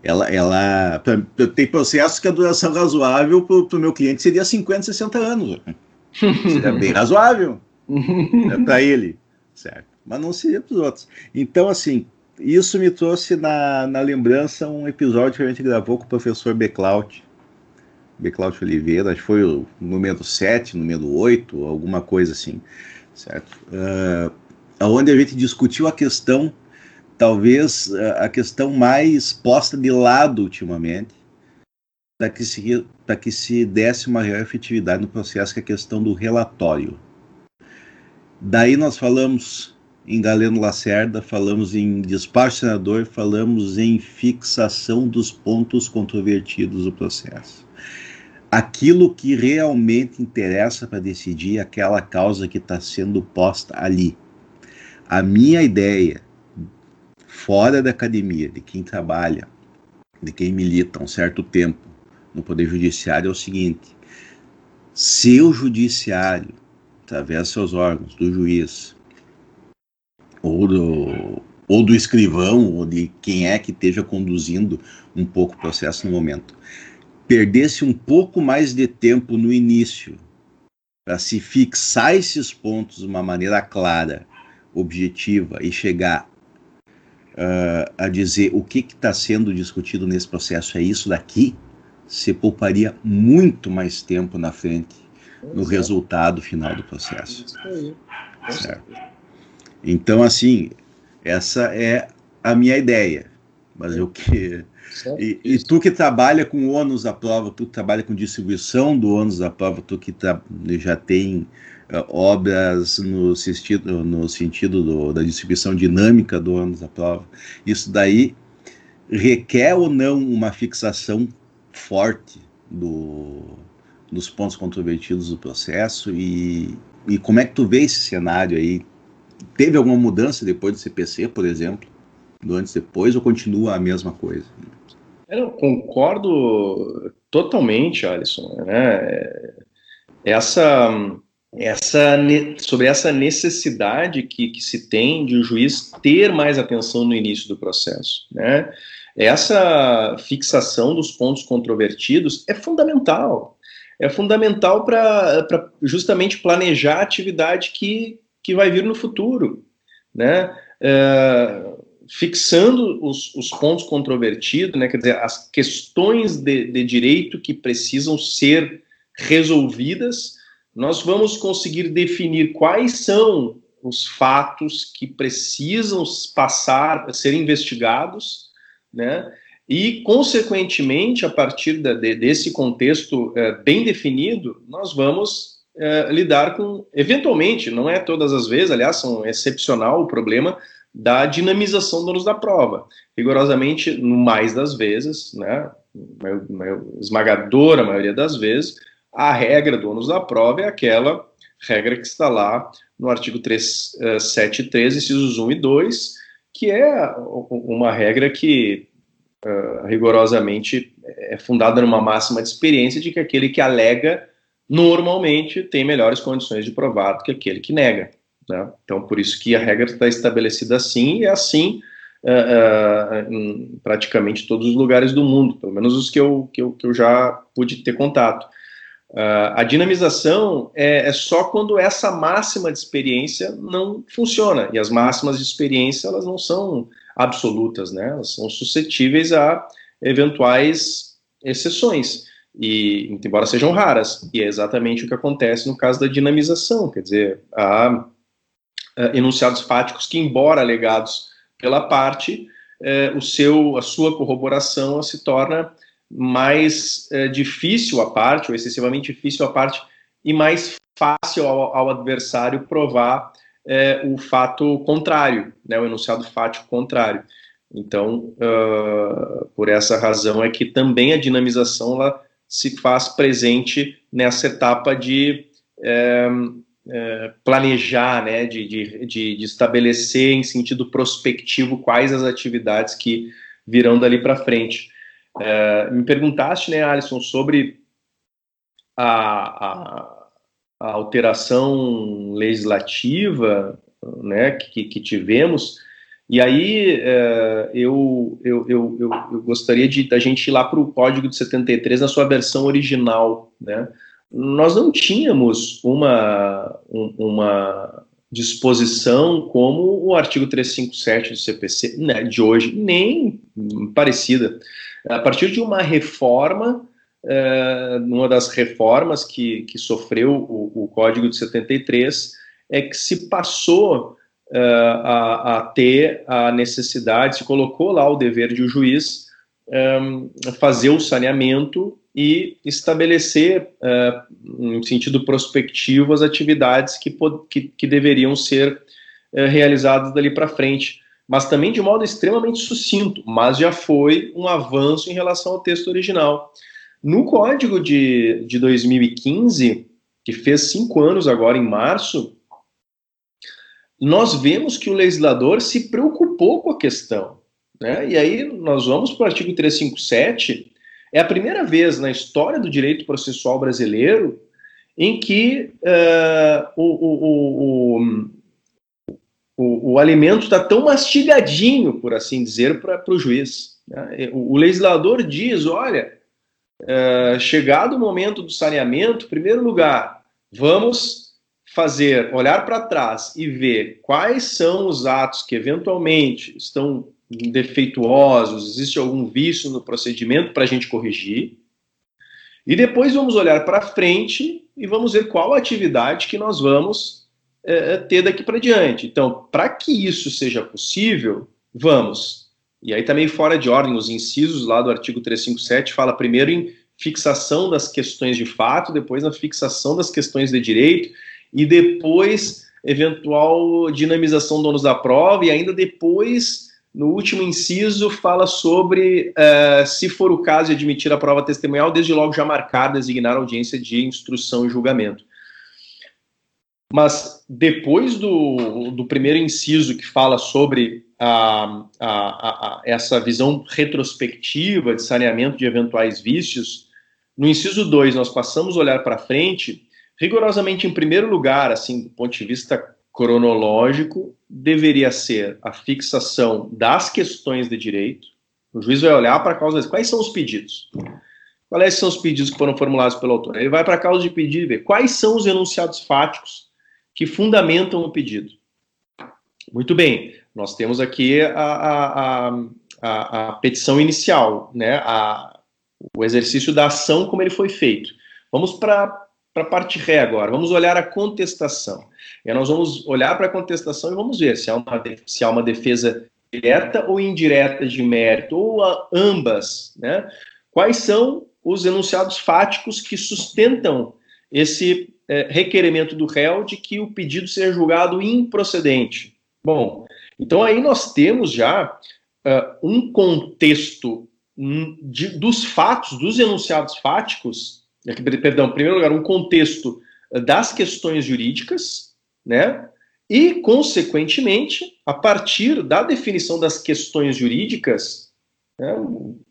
ela, ela pra, tem processos que a duração razoável para o meu cliente seria 50, 60 anos. seria bem razoável né, para ele, certo? Mas não seria para os outros. Então, assim, isso me trouxe na, na lembrança um episódio que a gente gravou com o professor Beclaut, Beclaut Oliveira, acho que foi o número 7, número 8, alguma coisa assim, certo? Uh, onde a gente discutiu a questão, talvez a questão mais posta de lado ultimamente, para que, se, que se desse maior efetividade no processo, que é a questão do relatório. Daí nós falamos em Galeno Lacerda, falamos em despacho senador, falamos em fixação dos pontos controvertidos do processo. Aquilo que realmente interessa para decidir aquela causa que está sendo posta ali. A minha ideia, fora da academia, de quem trabalha, de quem milita um certo tempo no Poder Judiciário, é o seguinte: se o Judiciário, através de seus órgãos, do juiz, ou do, ou do escrivão, ou de quem é que esteja conduzindo um pouco o processo no momento, perdesse um pouco mais de tempo no início para se fixar esses pontos de uma maneira clara, objetiva e chegar uh, a dizer o que está sendo discutido nesse processo é isso daqui, se pouparia muito mais tempo na frente no resultado final do processo. Isso aí. Certo. Então, assim, essa é a minha ideia. Mas eu que. E, e, tu que trabalha com ônus da prova, tu que trabalha com distribuição do ônus da prova, tu que já tem uh, obras no sentido, no sentido do, da distribuição dinâmica do ônus da prova, isso daí requer ou não uma fixação forte do, dos pontos controvertidos do processo e, e como é que tu vê esse cenário aí Teve alguma mudança depois do CPC, por exemplo? Do antes e depois, ou continua a mesma coisa? Eu concordo totalmente, Alisson. Né? Essa, essa, sobre essa necessidade que, que se tem de o juiz ter mais atenção no início do processo. Né? Essa fixação dos pontos controvertidos é fundamental. É fundamental para justamente planejar a atividade que, que vai vir no futuro, né? É, fixando os, os, pontos controvertidos, né? Quer dizer, as questões de, de direito que precisam ser resolvidas, nós vamos conseguir definir quais são os fatos que precisam passar, ser investigados, né? E, consequentemente, a partir de, desse contexto é, bem definido, nós vamos é, lidar com, eventualmente, não é todas as vezes, aliás, são excepcional o problema da dinamização do ônus da prova. Rigorosamente, no mais das vezes, né, esmagadora maioria das vezes, a regra do ônus da prova é aquela regra que está lá no artigo 373, uh, incisos 1 e 2, que é uma regra que uh, rigorosamente é fundada numa máxima de experiência de que aquele que alega normalmente tem melhores condições de provar do que aquele que nega. Né? Então, por isso que a regra está estabelecida assim e é assim uh, uh, em praticamente todos os lugares do mundo, pelo menos os que eu, que eu, que eu já pude ter contato. Uh, a dinamização é, é, só quando essa máxima de experiência não funciona, e as máximas de experiência elas não são absolutas, né? elas são suscetíveis a eventuais exceções, e embora sejam raras, e é exatamente o que acontece no caso da dinamização, quer dizer, há enunciados fáticos que, embora alegados pela parte, eh, o seu, a sua corroboração se torna mais é, difícil a parte, ou excessivamente difícil a parte, e mais fácil ao, ao adversário provar é, o fato contrário, né, o enunciado fático contrário. Então, uh, por essa razão é que também a dinamização ela se faz presente nessa etapa de é, é, planejar, né, de, de, de, estabelecer em sentido prospectivo quais as atividades que virão dali para frente. É, me perguntaste, né, Alisson, sobre a, a, a alteração legislativa né, que, que tivemos, e aí é, eu, eu, eu, eu, gostaria de a gente ir lá para o Código de 73 na sua versão original. Né? Nós não tínhamos uma, uma disposição como o artigo 357 do CPC né, de hoje, nem parecida a partir de uma reforma, uh, uma das reformas que, que sofreu o, o, Código de 73, é que se passou uh, a, a, ter a necessidade, se colocou lá o dever de o juiz um, eh, fazer o saneamento e estabelecer, uh, em sentido prospectivo, as atividades que, que, que deveriam ser realizadas dali para frente mas também de modo extremamente sucinto, mas já foi um avanço em relação ao texto original. No código de, de 2015, que fez cinco anos agora em março, nós vemos que o legislador se preocupou com a questão. Né? E aí nós vamos para o artigo 357, é a primeira vez na história do direito processual brasileiro em que uh, o, o, o, o, alimento está tão mastigadinho, por assim dizer, para o juiz. Né? O, legislador diz: olha, é, chegado o momento do saneamento, em primeiro lugar, vamos fazer, olhar para trás e ver quais são os atos que eventualmente estão defeituosos, existe algum vício no procedimento para a gente corrigir. E depois vamos olhar para frente e vamos ver qual atividade que nós vamos é, é, ter daqui para diante. Então, para que isso seja possível, vamos. E aí também fora de ordem, os incisos lá do artigo 357 fala primeiro em fixação das questões de fato, depois na fixação das questões de direito e depois eventual dinamização do ônus da prova e ainda depois no último inciso fala sobre uh, se for o caso de admitir a prova testemunhal, desde logo já marcar, designar audiência de instrução e julgamento. Mas depois do, do primeiro inciso que fala sobre a, a, a, essa visão retrospectiva de saneamento de eventuais vícios, no inciso 2 nós passamos a olhar para frente, rigorosamente em primeiro lugar, assim, do ponto de vista cronológico, deveria ser a fixação das questões de direito. O juiz vai olhar para a causa, quais são os pedidos? Quais são os pedidos que foram formulados pelo autor? Ele vai para a causa de pedido e vê quais são os enunciados fáticos que fundamentam o pedido. Muito bem, nós temos aqui a, a, a, a petição inicial, né, o exercício da ação como ele foi feito. Vamos para a parte ré agora, vamos olhar a contestação. E nós vamos olhar para a contestação e vamos ver se há, uma, se há uma defesa direta ou indireta de mérito, ou ambas. Né? Quais são os enunciados fáticos que sustentam esse é, requerimento do réu de que o pedido seja julgado improcedente. Bom, então aí nós temos já uh, um contexto hum, de, dos fatos, dos enunciados fáticos, perdão, em primeiro lugar, um contexto das questões jurídicas, né? E, consequentemente, a partir da definição das questões jurídicas, Né?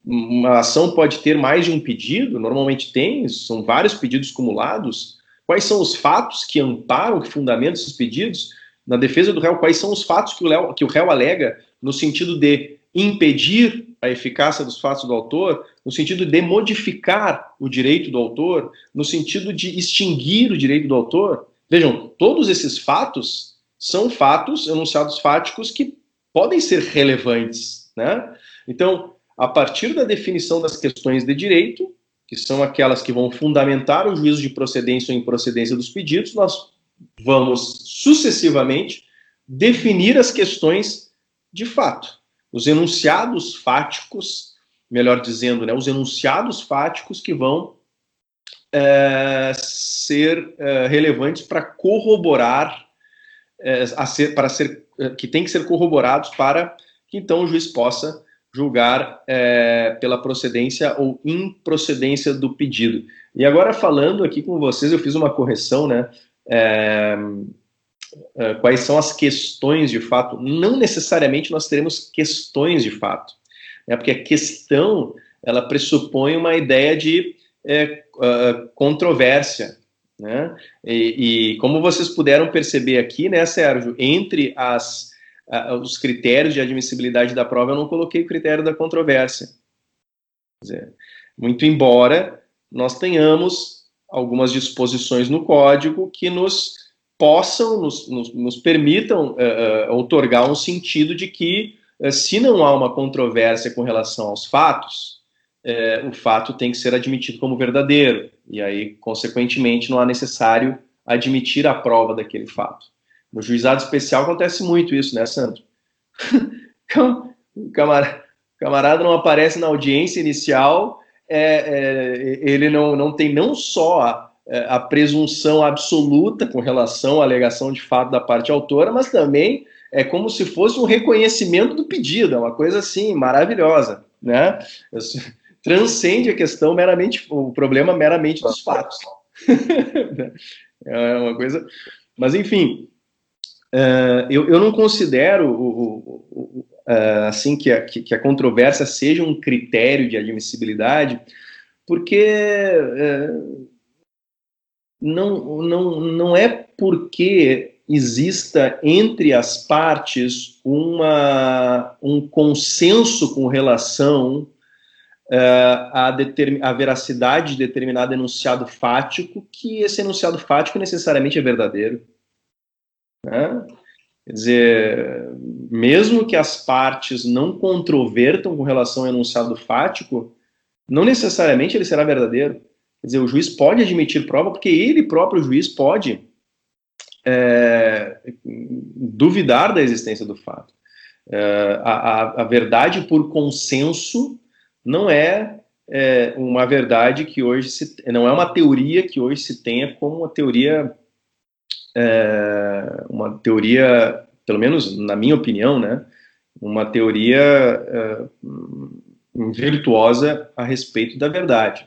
Uma ação pode ter mais de um pedido, normalmente tem, são vários pedidos cumulados. Quais são os fatos que amparam, que fundamentam esses pedidos? Na defesa do réu, quais são os fatos que o, réu, que o réu alega no sentido de impedir a eficácia dos fatos do autor, no sentido de modificar o direito do autor, no sentido de extinguir o direito do autor? Vejam, todos esses fatos são fatos, enunciados fáticos, que podem ser relevantes. Né? Então, a partir da definição das questões de direito, que são aquelas que vão fundamentar o juízo de procedência ou improcedência dos pedidos, nós vamos sucessivamente definir as questões de fato. Os enunciados fáticos, melhor dizendo, né, os enunciados fáticos que vão é, ser é, relevantes para corroborar, é, ser, para ser, é, que tem que ser corroborados para que então o juiz possa julgar é, pela procedência ou improcedência do pedido. E agora falando aqui com vocês, eu fiz uma correção, né? É, quais são as questões de fato? Não necessariamente nós teremos questões de fato, né? Porque a questão ela pressupõe uma ideia de é, uh, controvérsia, né? E, e, como vocês puderam perceber aqui, né, Sérgio, entre as os critérios de admissibilidade da prova, eu não coloquei o critério da controvérsia. Dizer, muito embora nós tenhamos algumas disposições no código que nos possam, nos, nos, nos permitam uh, uh, otorgar um sentido de que, uh, se não há uma controvérsia com relação aos fatos, o fato tem que ser admitido como verdadeiro, e aí, consequentemente, não há necessário admitir a prova daquele fato. No juizado especial acontece muito isso, né, Santo? o camarada, não aparece na audiência inicial, é, é, ele não, não tem não só a, a, presunção absoluta com relação à alegação de fato da parte autora, mas também é como se fosse um reconhecimento do pedido, é uma coisa assim maravilhosa, né? Transcende a questão meramente, o problema meramente dos fatos. é uma coisa. Mas enfim, Uh, eu, não considero uh, assim que a, controvérsia seja um critério de admissibilidade, porque não, não, não é porque exista entre as partes uma, um consenso com relação à, à veracidade de determinado enunciado fático que esse enunciado fático necessariamente é verdadeiro. Né? Quer dizer, mesmo que as partes não controvertam com relação ao enunciado fático, não necessariamente ele será verdadeiro. Quer dizer, o juiz pode admitir prova porque ele próprio, o juiz, pode é, duvidar da existência do fato. É, a, a, verdade por consenso não é, é, uma verdade que hoje se, não é uma teoria que hoje se tenha como uma teoria é, uma teoria, pelo menos na minha opinião, né, uma teoria é, virtuosa a respeito da verdade.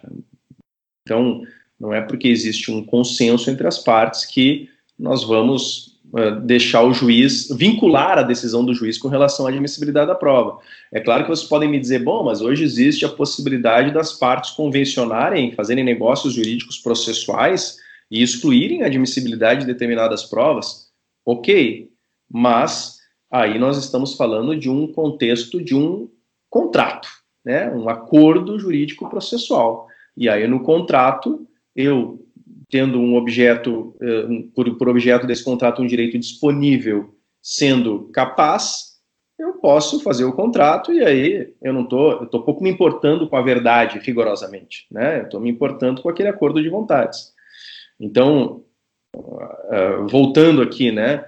Então, não é porque existe um consenso entre as partes que nós vamos é, deixar o juiz, vincular a decisão do juiz com relação à admissibilidade da prova. É claro que vocês podem me dizer, bom, mas hoje existe a possibilidade das partes convencionarem, fazerem negócios jurídicos processuais e excluírem a admissibilidade de determinadas provas, ok, mas aí nós estamos falando de um contexto de um contrato, né, um acordo jurídico processual. E aí no contrato, eu tendo um objeto, eh, por, por objeto desse contrato um direito disponível, sendo capaz, eu posso fazer o contrato e aí eu não estou, estou pouco me importando com a verdade rigorosamente, né? Eu estou me importando com aquele acordo de vontades. Então, uh, voltando aqui, né,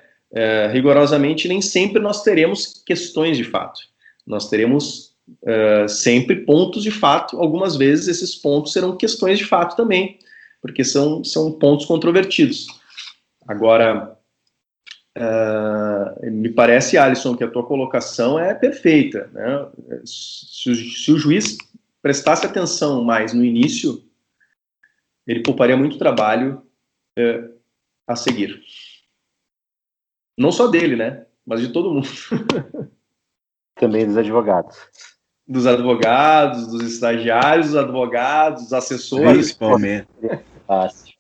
rigorosamente, nem sempre nós teremos questões de fato. Nós teremos uh, sempre pontos de fato. Algumas vezes esses pontos serão questões de fato também, porque são, são pontos controvertidos. Agora, me parece, Alisson, que a tua colocação é perfeita. Né? Se, o, se o juiz prestasse atenção mais no início ele pouparia muito trabalho é, a seguir. Não só dele, né? Mas de todo mundo. Também dos advogados. dos advogados, dos estagiários, dos advogados, dos assessores. Principalmente. Fácil.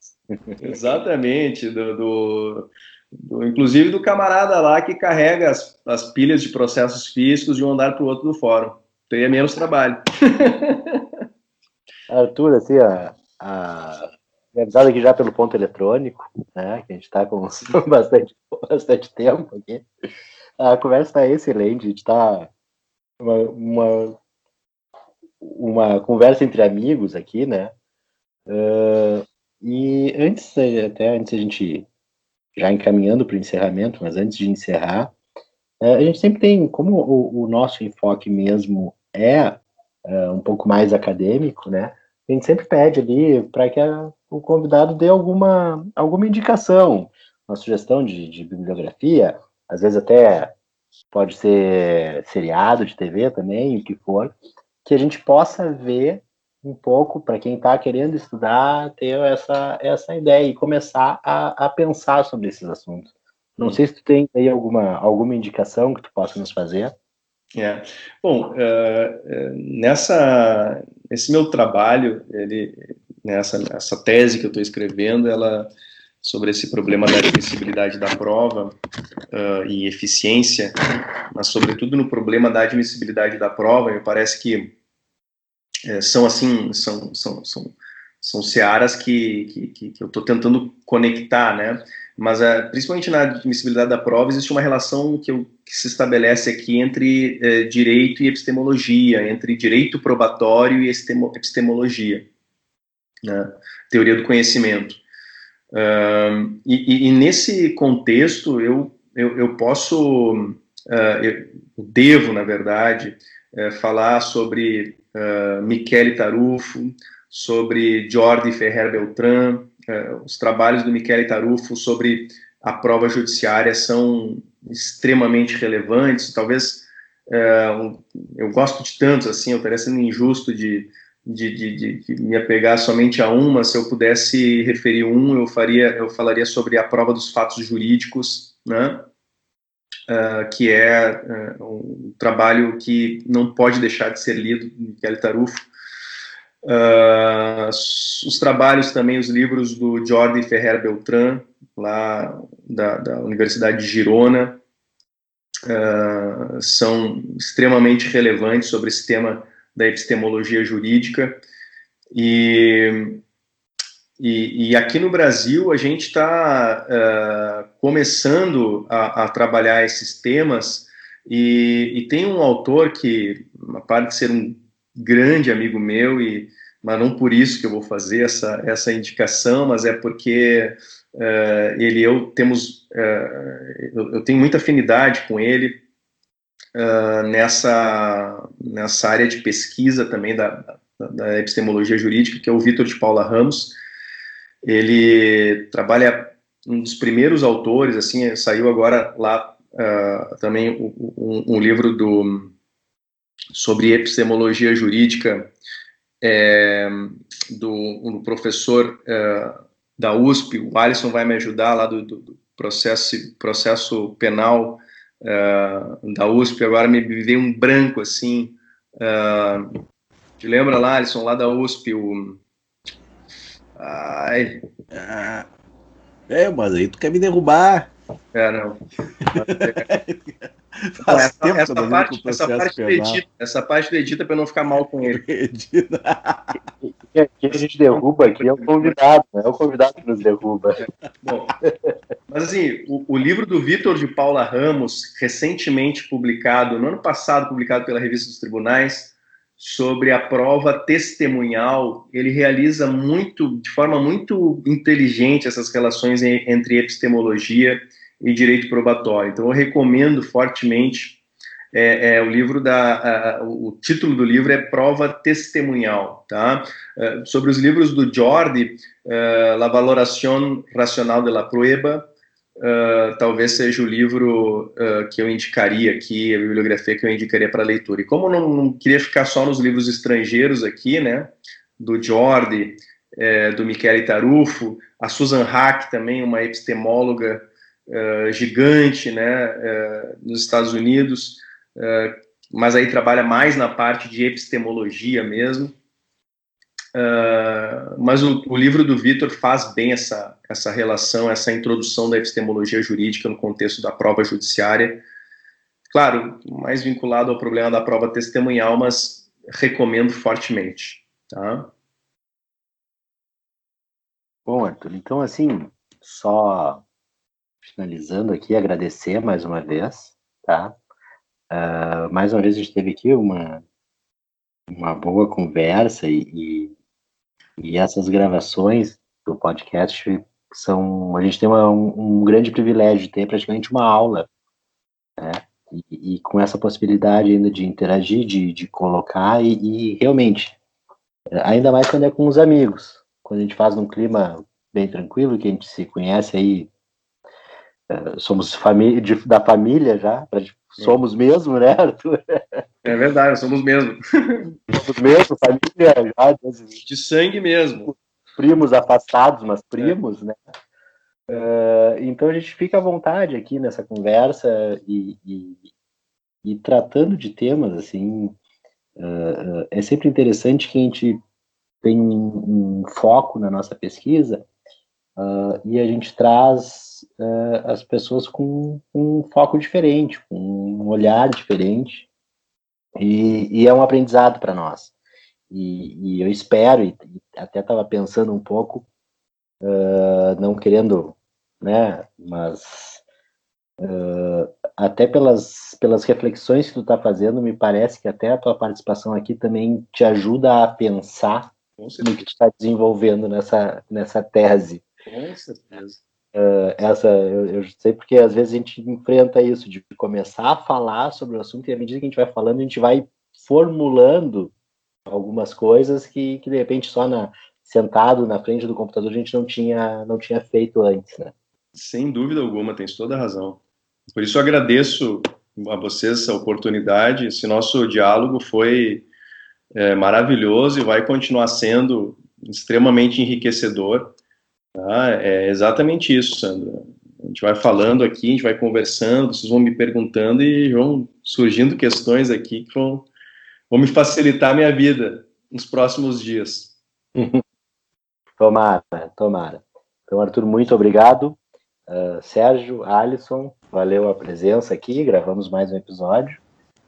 Exatamente, do, do, do, inclusive do camarada lá que carrega as, as pilhas de processos físicos de um andar para o outro do fórum. Teria menos trabalho. Arthur, assim, a, a realizado aqui já pelo ponto eletrônico, né, que a gente está com bastante, bastante tempo aqui. A conversa está excelente, a gente está uma, uma, uma, conversa entre amigos aqui, né? Uh, e antes, até antes a gente já encaminhando para o encerramento, mas antes de encerrar, uh, a gente sempre tem, como o, o nosso enfoque mesmo é uh, um pouco mais acadêmico, né? A gente sempre pede ali para que a, o convidado dê alguma, alguma indicação, uma sugestão de, de bibliografia, às vezes até pode ser seriado de TV também, o que for, que a gente possa ver um pouco para quem está querendo estudar, ter essa, essa ideia e começar a, a pensar sobre esses assuntos. Não sei se tu tem aí alguma, alguma indicação que tu possa nos fazer. É. Bom, uh, nessa, esse meu trabalho, ele, nessa essa tese que eu estou escrevendo, ela sobre esse problema da admissibilidade da prova uh, e eficiência, mas sobretudo no problema da admissibilidade da prova, me parece que é, são assim, são, são, são, são searas que, que, que eu estou tentando conectar, né? Mas uh, principalmente na admissibilidade da prova existe uma relação que, eu, que se estabelece aqui entre uh, direito e epistemologia, entre direito probatório e epistemologia, né? teoria do conhecimento. E, e, nesse contexto, eu, eu, eu posso, uh, eu devo, na verdade, uh, falar sobre uh, Michele Tarufo, sobre Jordi Ferrer Beltran, os trabalhos do Michele Tarufo sobre a prova judiciária são extremamente relevantes, talvez eu gosto de tantos, assim, eu estaria sendo injusto de, de, de, de, me apegar somente a uma, se eu pudesse referir um, eu faria, eu falaria sobre a prova dos fatos jurídicos, né? Uh, que é uh, um trabalho que não pode deixar de ser lido, Michele Tarufo. Uh, os trabalhos também, os livros do Jordi Ferrer Beltran, lá da, da Universidade de Girona, são extremamente relevantes sobre esse tema da epistemologia jurídica. E, e, e aqui no Brasil a gente está uh, eh, começando a, a, trabalhar esses temas e, e, tem um autor que, a parte de ser um grande amigo meu, e, mas não por isso que eu vou fazer essa, essa indicação, mas é porque uh, ele e eu temos, uh, eu, eu tenho muita afinidade com ele, nessa, nessa área de pesquisa também da, da, epistemologia jurídica, que é o Vitor de Paula Ramos. Ele trabalha um dos primeiros autores, assim, saiu agora lá uh, também um, um, livro do sobre epistemologia jurídica é, do, do, professor da USP, o Alisson vai me ajudar lá do, do processo, processo penal uh, da USP, agora me veio um branco assim. Uh, te lembra lá, Alisson, lá da USP, o. Ai. Ah, é, mas aí tu quer me derrubar. É, não. essa, essa, parte, essa, parte edita, essa parte do edita para não ficar mal com ele. Aqui a gente derruba aqui é o convidado, né? é o convidado que nos derruba. Bom, mas assim, o, o livro do Vitor de Paula Ramos, recentemente publicado, no ano passado publicado pela Revista dos Tribunais, sobre a prova testemunhal, ele realiza muito, de forma muito inteligente essas relações entre epistemologia e direito probatório. Então, eu recomendo fortemente é, é, o livro da a, o título do livro é prova testemunhal tá é, sobre os livros do Jordi é, La valoración racional de la prueba é, talvez seja o livro que eu indicaria aqui a bibliografia que eu indicaria para leitura e como não, não, queria ficar só nos livros estrangeiros aqui né do Jordi do Michele Tarufo a Susan Hack também uma epistemóloga gigante né nos Estados Unidos uh, mas aí trabalha mais na parte de epistemologia mesmo. Uh, mas o, o, livro do Vitor faz bem essa, essa relação, essa introdução da epistemologia jurídica no contexto da prova judiciária. Claro, mais vinculado ao problema da prova testemunhal, mas recomendo fortemente. Tá? Bom, Arthur, então assim, só finalizando aqui, agradecer mais uma vez, tá? Uh, mais uma vez a gente teve aqui uma, uma boa conversa e, e, e essas gravações do podcast são. A gente tem uma, um, um, grande privilégio de ter praticamente uma aula, né? E, e com essa possibilidade ainda de interagir, de, de colocar, e, realmente, ainda mais quando é com os amigos, quando a gente faz num clima bem tranquilo, que a gente se conhece aí, somos família, de, da família já, pra, somos mesmo, né, Arthur? É verdade, somos mesmo. somos mesmo, família já. De sangue mesmo. Primos afastados, mas primos, é. né? Uh, então a gente fica à vontade aqui nessa conversa e, e, e tratando de temas assim. Uh, é sempre interessante que a gente tem um, um foco na nossa pesquisa uh, e a gente traz as pessoas com, com um foco diferente, com um olhar diferente e, e é um aprendizado para nós. E, e, eu espero, e, até estava pensando um pouco, uh, não querendo, né, mas uh, até pelas, pelas reflexões que tu está fazendo, me parece que até a tua participação aqui também te ajuda a pensar no que tu está desenvolvendo nessa, nessa tese. Com certeza. Uh, essa eu, eu, sei porque às vezes a gente enfrenta isso de começar a falar sobre o assunto e à medida que a gente vai falando a gente vai formulando algumas coisas que, que de repente só na sentado na frente do computador a gente não tinha não tinha feito antes, né? Sem dúvida alguma, tens toda a razão. Por isso eu agradeço a vocês essa oportunidade. Esse nosso diálogo foi é, maravilhoso e vai continuar sendo extremamente enriquecedor. Ah, é exatamente isso, Sandra. A gente vai falando aqui, a gente vai conversando, vocês vão me perguntando e vão surgindo questões aqui que vão, vão me facilitar a minha vida nos próximos dias. tomara, tomara. Então, Arthur, muito obrigado. Uh, Sérgio, Alisson, valeu a presença aqui, gravamos mais um episódio.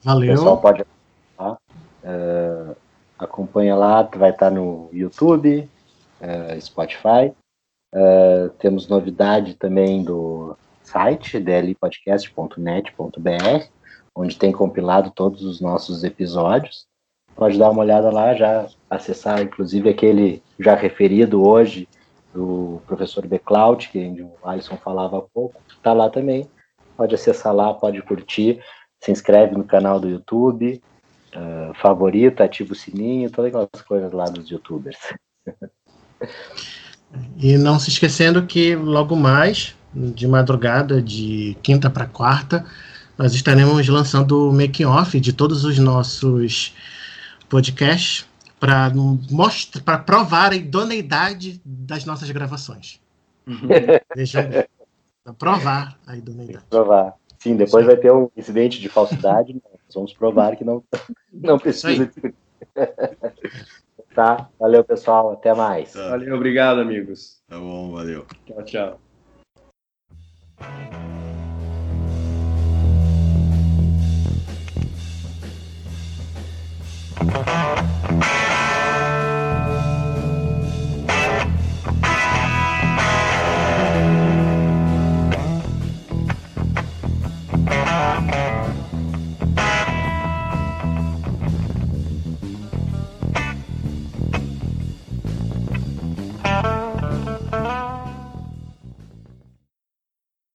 Valeu. O pessoal pode uh, acompanha lá, vai estar no YouTube, uh, Spotify. Uh, temos novidade também do site dlpodcast.net.br, onde tem compilado todos os nossos episódios. Pode dar uma olhada lá, já acessar, inclusive, aquele já referido hoje do professor Becloud, que o Alisson falava há pouco, está lá também. Pode acessar lá, pode curtir, se inscreve no canal do YouTube, uh, favorita, ativa o sininho, todas aquelas coisas lá dos youtubers. E não se esquecendo que logo mais, de madrugada, de quinta para quarta, nós estaremos lançando o making off de todos os nossos podcasts para mostrar, para provar a idoneidade das nossas gravações. Uhum. Deixa provar a idoneidade. Provar. Sim, depois Sim. vai ter um incidente de falsidade, nós vamos provar que não, não precisa. Tá? Valeu, pessoal. Até mais. Tá. Valeu, obrigado, amigos. Tá bom, valeu. Tchau, tchau. Thank